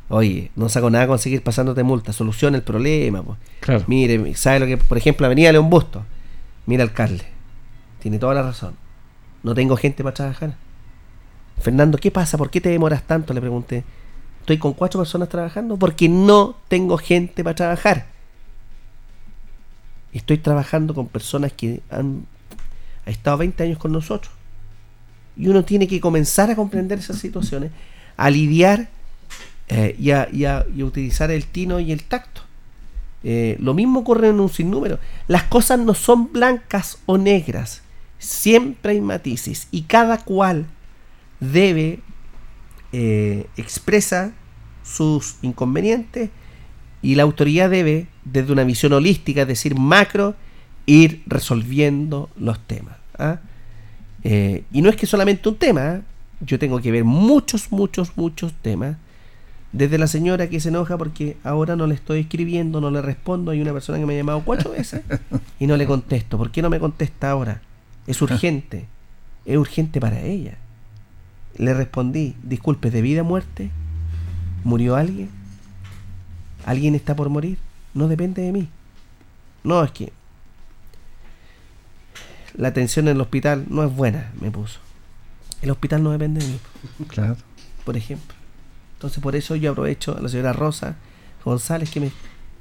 oye, no saco nada con seguir pasándote multa, soluciona el problema. pues. Claro. Mire, ¿sabe lo que, por ejemplo, Avenida León Busto? Mira, alcalde, tiene toda la razón. No tengo gente para trabajar. Fernando, ¿qué pasa? ¿Por qué te demoras tanto? Le pregunté. Estoy con cuatro personas trabajando porque no tengo gente para trabajar. Estoy trabajando con personas que han, han estado 20 años con nosotros. Y uno tiene que comenzar a comprender esas situaciones, a lidiar eh, y, a, a- y a utilizar el tino y el tacto. Eh, lo mismo ocurre en un sinnúmero. Las cosas no son blancas o negras. Siempre hay matices. Y cada cual debe eh, expresa sus inconvenientes y la autoridad debe, desde una visión holística, es decir, macro, ir resolviendo los temas. ¿ah? Eh, y no es que solamente un tema, ¿ah? yo tengo que ver muchos, muchos, muchos temas. Desde la señora que se enoja porque ahora no le estoy escribiendo, no le respondo. Hay una persona que me ha llamado cuatro veces y no le contesto. ¿Por qué no me contesta ahora? Es urgente. Es urgente para ella. Le respondí, disculpe, ¿de vida o muerte? ¿Murió alguien? ¿Alguien está por morir? No depende de mí. No, es que la atención en el hospital no es buena, me puso. El hospital no depende de mí. Claro. Por ejemplo. Entonces por eso yo aprovecho a la señora Rosa González que me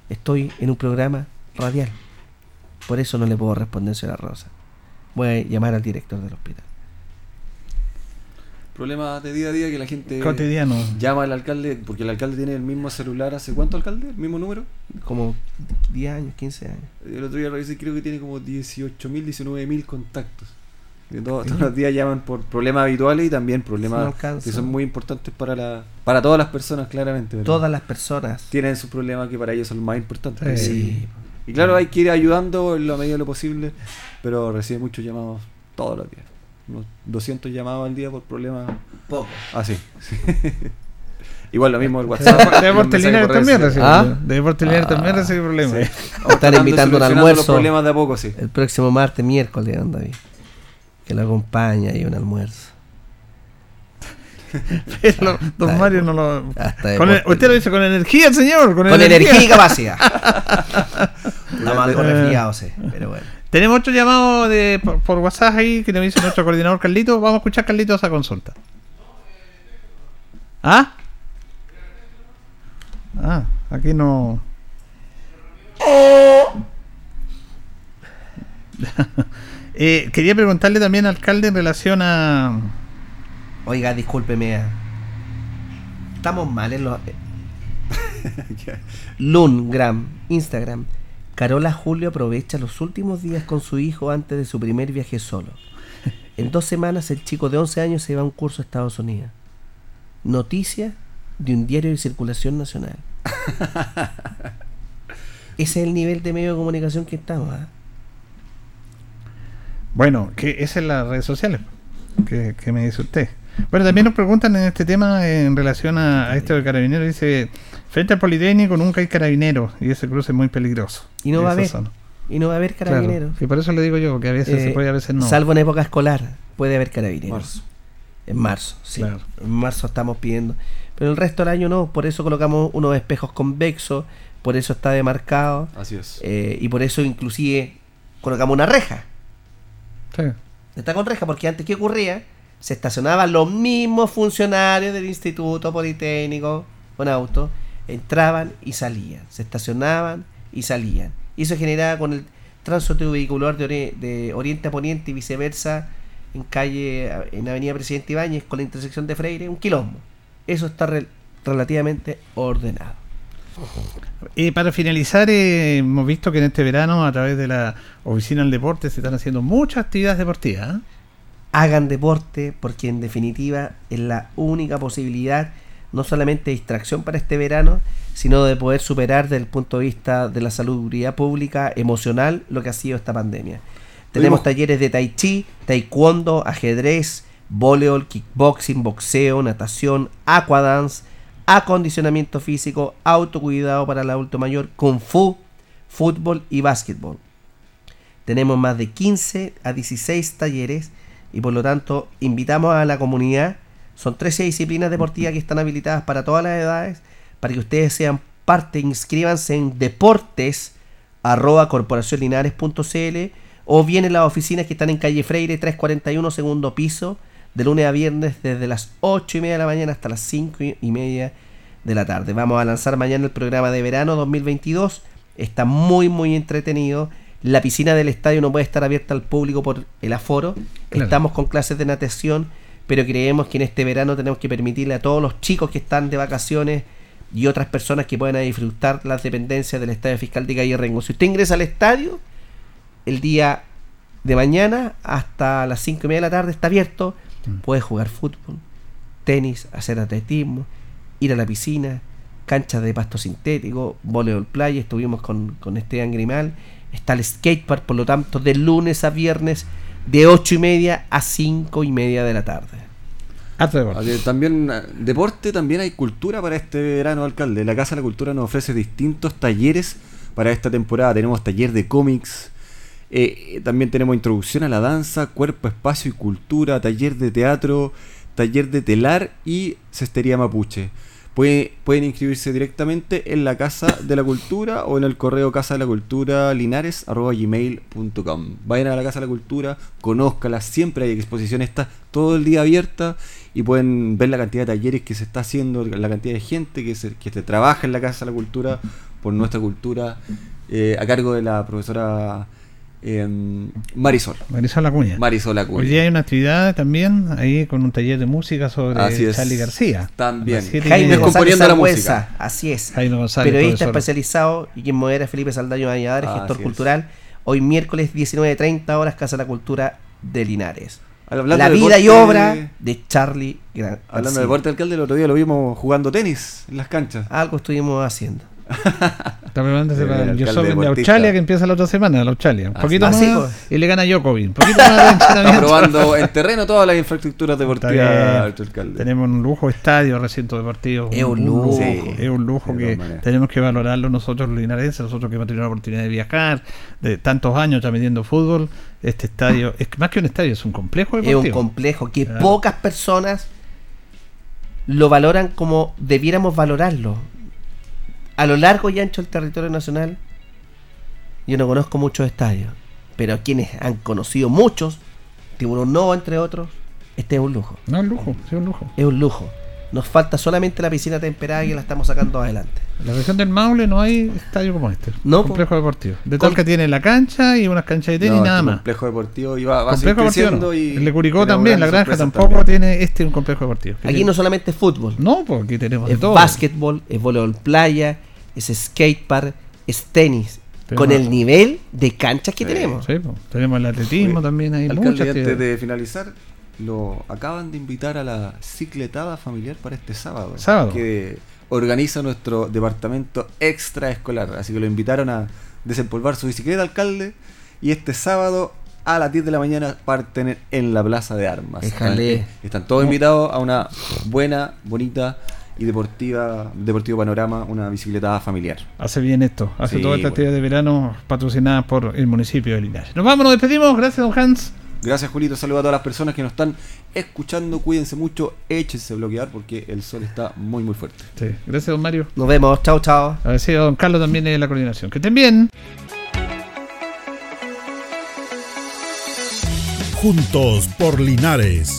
estoy en un programa radial. Por eso no le puedo responder, señora Rosa. Voy a llamar al director del hospital. Problemas de día a día que la gente Cotidiano. llama al alcalde, porque el alcalde tiene el mismo celular hace cuánto alcalde, el mismo número. Como 10 años, 15 años. El otro día revisé creo que tiene como 18.000, 19.000 contactos. Todos, todos los días llaman por problemas habituales y también problemas que son muy importantes para la para todas las personas, claramente. ¿verdad? Todas las personas. tienen sus problemas que para ellos son los más importantes. Sí. Y claro, hay que ir ayudando en la medida de lo posible, pero recibe muchos llamados todos los días. Unos 200 llamados al día por problemas. Poco. Así. Igual lo mismo el WhatsApp. De Deportes los mensajes Linares por también recibe ¿Ah? problemas. De Deportes Linares también recibe problemas. Me están Tratando de invitando a un almuerzo. los problemas de a poco, sí. El próximo martes, miércoles, don David. Que lo acompaña y un almuerzo. Pero don Mario no lo. hasta Con deporte. el- usted lo dice con energía, señor. Con, Con energía y capacidad. Estamos algo Eh, resfriados, sí, pero bueno. Tenemos otro llamado de, por, por WhatsApp ahí que nos dice nuestro coordinador Carlito. Vamos a escuchar Carlito esa consulta. ¿Ah? Ah, aquí no. Eh, quería preguntarle también al alcalde en relación a. Oiga, discúlpeme. Estamos mal en los. Lungram, Instagram. Carola Julio aprovecha los últimos días con su hijo antes de su primer viaje solo. En dos semanas el chico de 11 años se va a un curso a Estados Unidos. Noticia de un diario de circulación nacional. Ese es el nivel de medio de comunicación que estamos. ah. Bueno, que esa es las redes sociales que, que me dice usted. Bueno, también nos preguntan en este tema en relación a, a esto de carabineros. Dice, frente al Politécnico nunca hay carabineros y ese cruce es muy peligroso. Y no va a haber. son. Y no va a haber Claro, carabineros. y por eso le digo yo, que a veces se Eh, puede, a veces no. Salvo en época escolar, puede haber carabineros. Marzo. En marzo, sí. Claro. En marzo estamos pidiendo. Pero el resto del año no, por eso colocamos unos espejos convexos, por eso está demarcado. Así es. eh, y por eso inclusive colocamos una reja. Sí. Está con reja, porque antes, ¿qué ocurría? Se estacionaban los mismos funcionarios del Instituto Politécnico con auto, entraban y salían, se estacionaban y salían. Y eso generaba con el tránsito vehicular de, de oriente a poniente y viceversa en calle, en Avenida Presidente Ibáñez con la intersección de Freire, un quilombo. Eso está rel- relativamente ordenado. Y para finalizar, eh, hemos visto que en este verano, a través de la Oficina del Deporte, se están haciendo muchas actividades deportivas. ¿eh? Hagan deporte porque en definitiva es la única posibilidad no solamente de distracción para este verano, sino de poder superar desde el punto de vista de la salubridad pública, emocional, lo que ha sido esta pandemia. Tenemos Tuvimos- talleres de tai chi, taekwondo, ajedrez, voleibol, kickboxing, boxeo, natación, aquadance, acondicionamiento físico, autocuidado para el adulto mayor, kung fu, fútbol y básquetbol. Tenemos más de 15 a 16 talleres y por lo tanto invitamos a la comunidad. Son 13 disciplinas deportivas que están habilitadas para todas las edades, para que ustedes sean parte, inscríbanse en deportes o bien en las oficinas que están en calle Freire 341 segundo piso de lunes a viernes desde las 8 y media de la mañana hasta las 5 y media de la tarde. Vamos a lanzar mañana el programa de verano 2022. Está muy muy entretenido. La piscina del estadio no puede estar abierta al público por el aforo. Claro. Estamos con clases de natación, pero creemos que en este verano tenemos que permitirle a todos los chicos que están de vacaciones y otras personas que puedan disfrutar las dependencias del Estadio Fiscal de Calle Rengo. Si usted ingresa al estadio, el día de mañana hasta las 5 y media de la tarde está abierto. Puede jugar fútbol, tenis, hacer atletismo, ir a la piscina, canchas de pasto sintético, voleibol playa. Estuvimos con, con Esteban Grimal. Está el skatepark, por lo tanto, de lunes a viernes, de 8 y media a 5 y media de la tarde. Deporte. También eh, deporte, también hay cultura para este verano, alcalde. La Casa de la Cultura nos ofrece distintos talleres para esta temporada. Tenemos taller de cómics, eh, también tenemos introducción a la danza, cuerpo, espacio y cultura, taller de teatro, taller de telar y cestería mapuche. Puede- pueden inscribirse directamente en la Casa de la Cultura o en el correo casa de la cultura linares.gmail.com. Vayan a la Casa de la Cultura, conózcala, siempre hay exposición, está todo el día abierta y pueden ver la cantidad de talleres que se está haciendo, la cantidad de gente que se, que se trabaja en la Casa de la Cultura por nuestra cultura eh, a cargo de la profesora em, Marisol. Marisol Acuña. Marisol Acuña. Hoy día hay una actividad también ahí con un taller de música sobre Así es. Charlie García. También. Jaime. González Descomponiendo la música. así es. Jaime González, periodista profesor. especializado y quien modera Felipe Saldaño Valladares, Así gestor es. cultural. Hoy miércoles 19.30 horas, Casa de la Cultura de Linares. Hablando la de vida y obra de Charlie Gran- Hablando de deporte, alcalde, el otro día lo vimos jugando tenis en las canchas. Algo estuvimos haciendo. Está preparándose El Open de. Australia que empieza la otra semana, la Australia. Un Así poquito es. más Ah, sí, pues. y le gana Djokovic. Un poquito más de Está probando en terreno todas las infraestructuras deportivas. Tenemos un lujo estadio, recinto deportivo. Es un lujo. Sí. Es un lujo que tenemos que valorarlo nosotros los linarenses, nosotros que hemos tenido la oportunidad de viajar, de tantos años ya metiendo fútbol. Este estadio, es que más que un estadio, es un complejo Es un complejo que Claro. pocas personas lo valoran como debiéramos valorarlo. A lo largo y ancho del territorio nacional, yo no conozco muchos estadios, pero quienes han conocido muchos, Tiburón Novo entre otros, este es un lujo. No, es un lujo, sí, es un lujo. Es un lujo. Nos falta solamente la piscina temperada y la estamos sacando adelante. En la región del Maule no hay estadio como este. No, complejo deportivo. De tal que tiene la cancha y unas canchas de tenis No, y nada este más. complejo deportivo y va, Complejo deportivo. no. y el de Curicó también, la granja tampoco también. tiene este un complejo deportivo. Aquí tiene- no solamente es fútbol, No, porque aquí tenemos de es todo. básquetbol, es voleibol playa, es skatepark, es tenis. Tenemos- Con el nivel de canchas que Sí. tenemos. Sí, pues, tenemos el atletismo Oye, también, hay Alcalde, muchas antes de finalizar, lo acaban de invitar a la cicletada familiar para este sábado. Sábado. Que organiza nuestro departamento extraescolar. Así que lo invitaron a desempolvar su bicicleta, alcalde. Y este sábado a las 10 de la mañana parten en la Plaza de Armas. Déjale. Están, están todos invitados a una buena, bonita y deportiva, deportivo panorama, una bicicletada familiar. Hace bien esto, hace Sí, toda esta bueno. actividad de verano patrocinada por el municipio de Linares. Nos vamos, nos despedimos, gracias don Hans. Gracias, Julito. Saludos a todas las personas que nos están escuchando. Cuídense mucho, échense bloquear porque el sol está muy, muy fuerte. Sí, gracias don Mario. Nos vemos, chao, chao. Agradecido a don Carlos también de la coordinación. Que estén bien. Juntos por Linares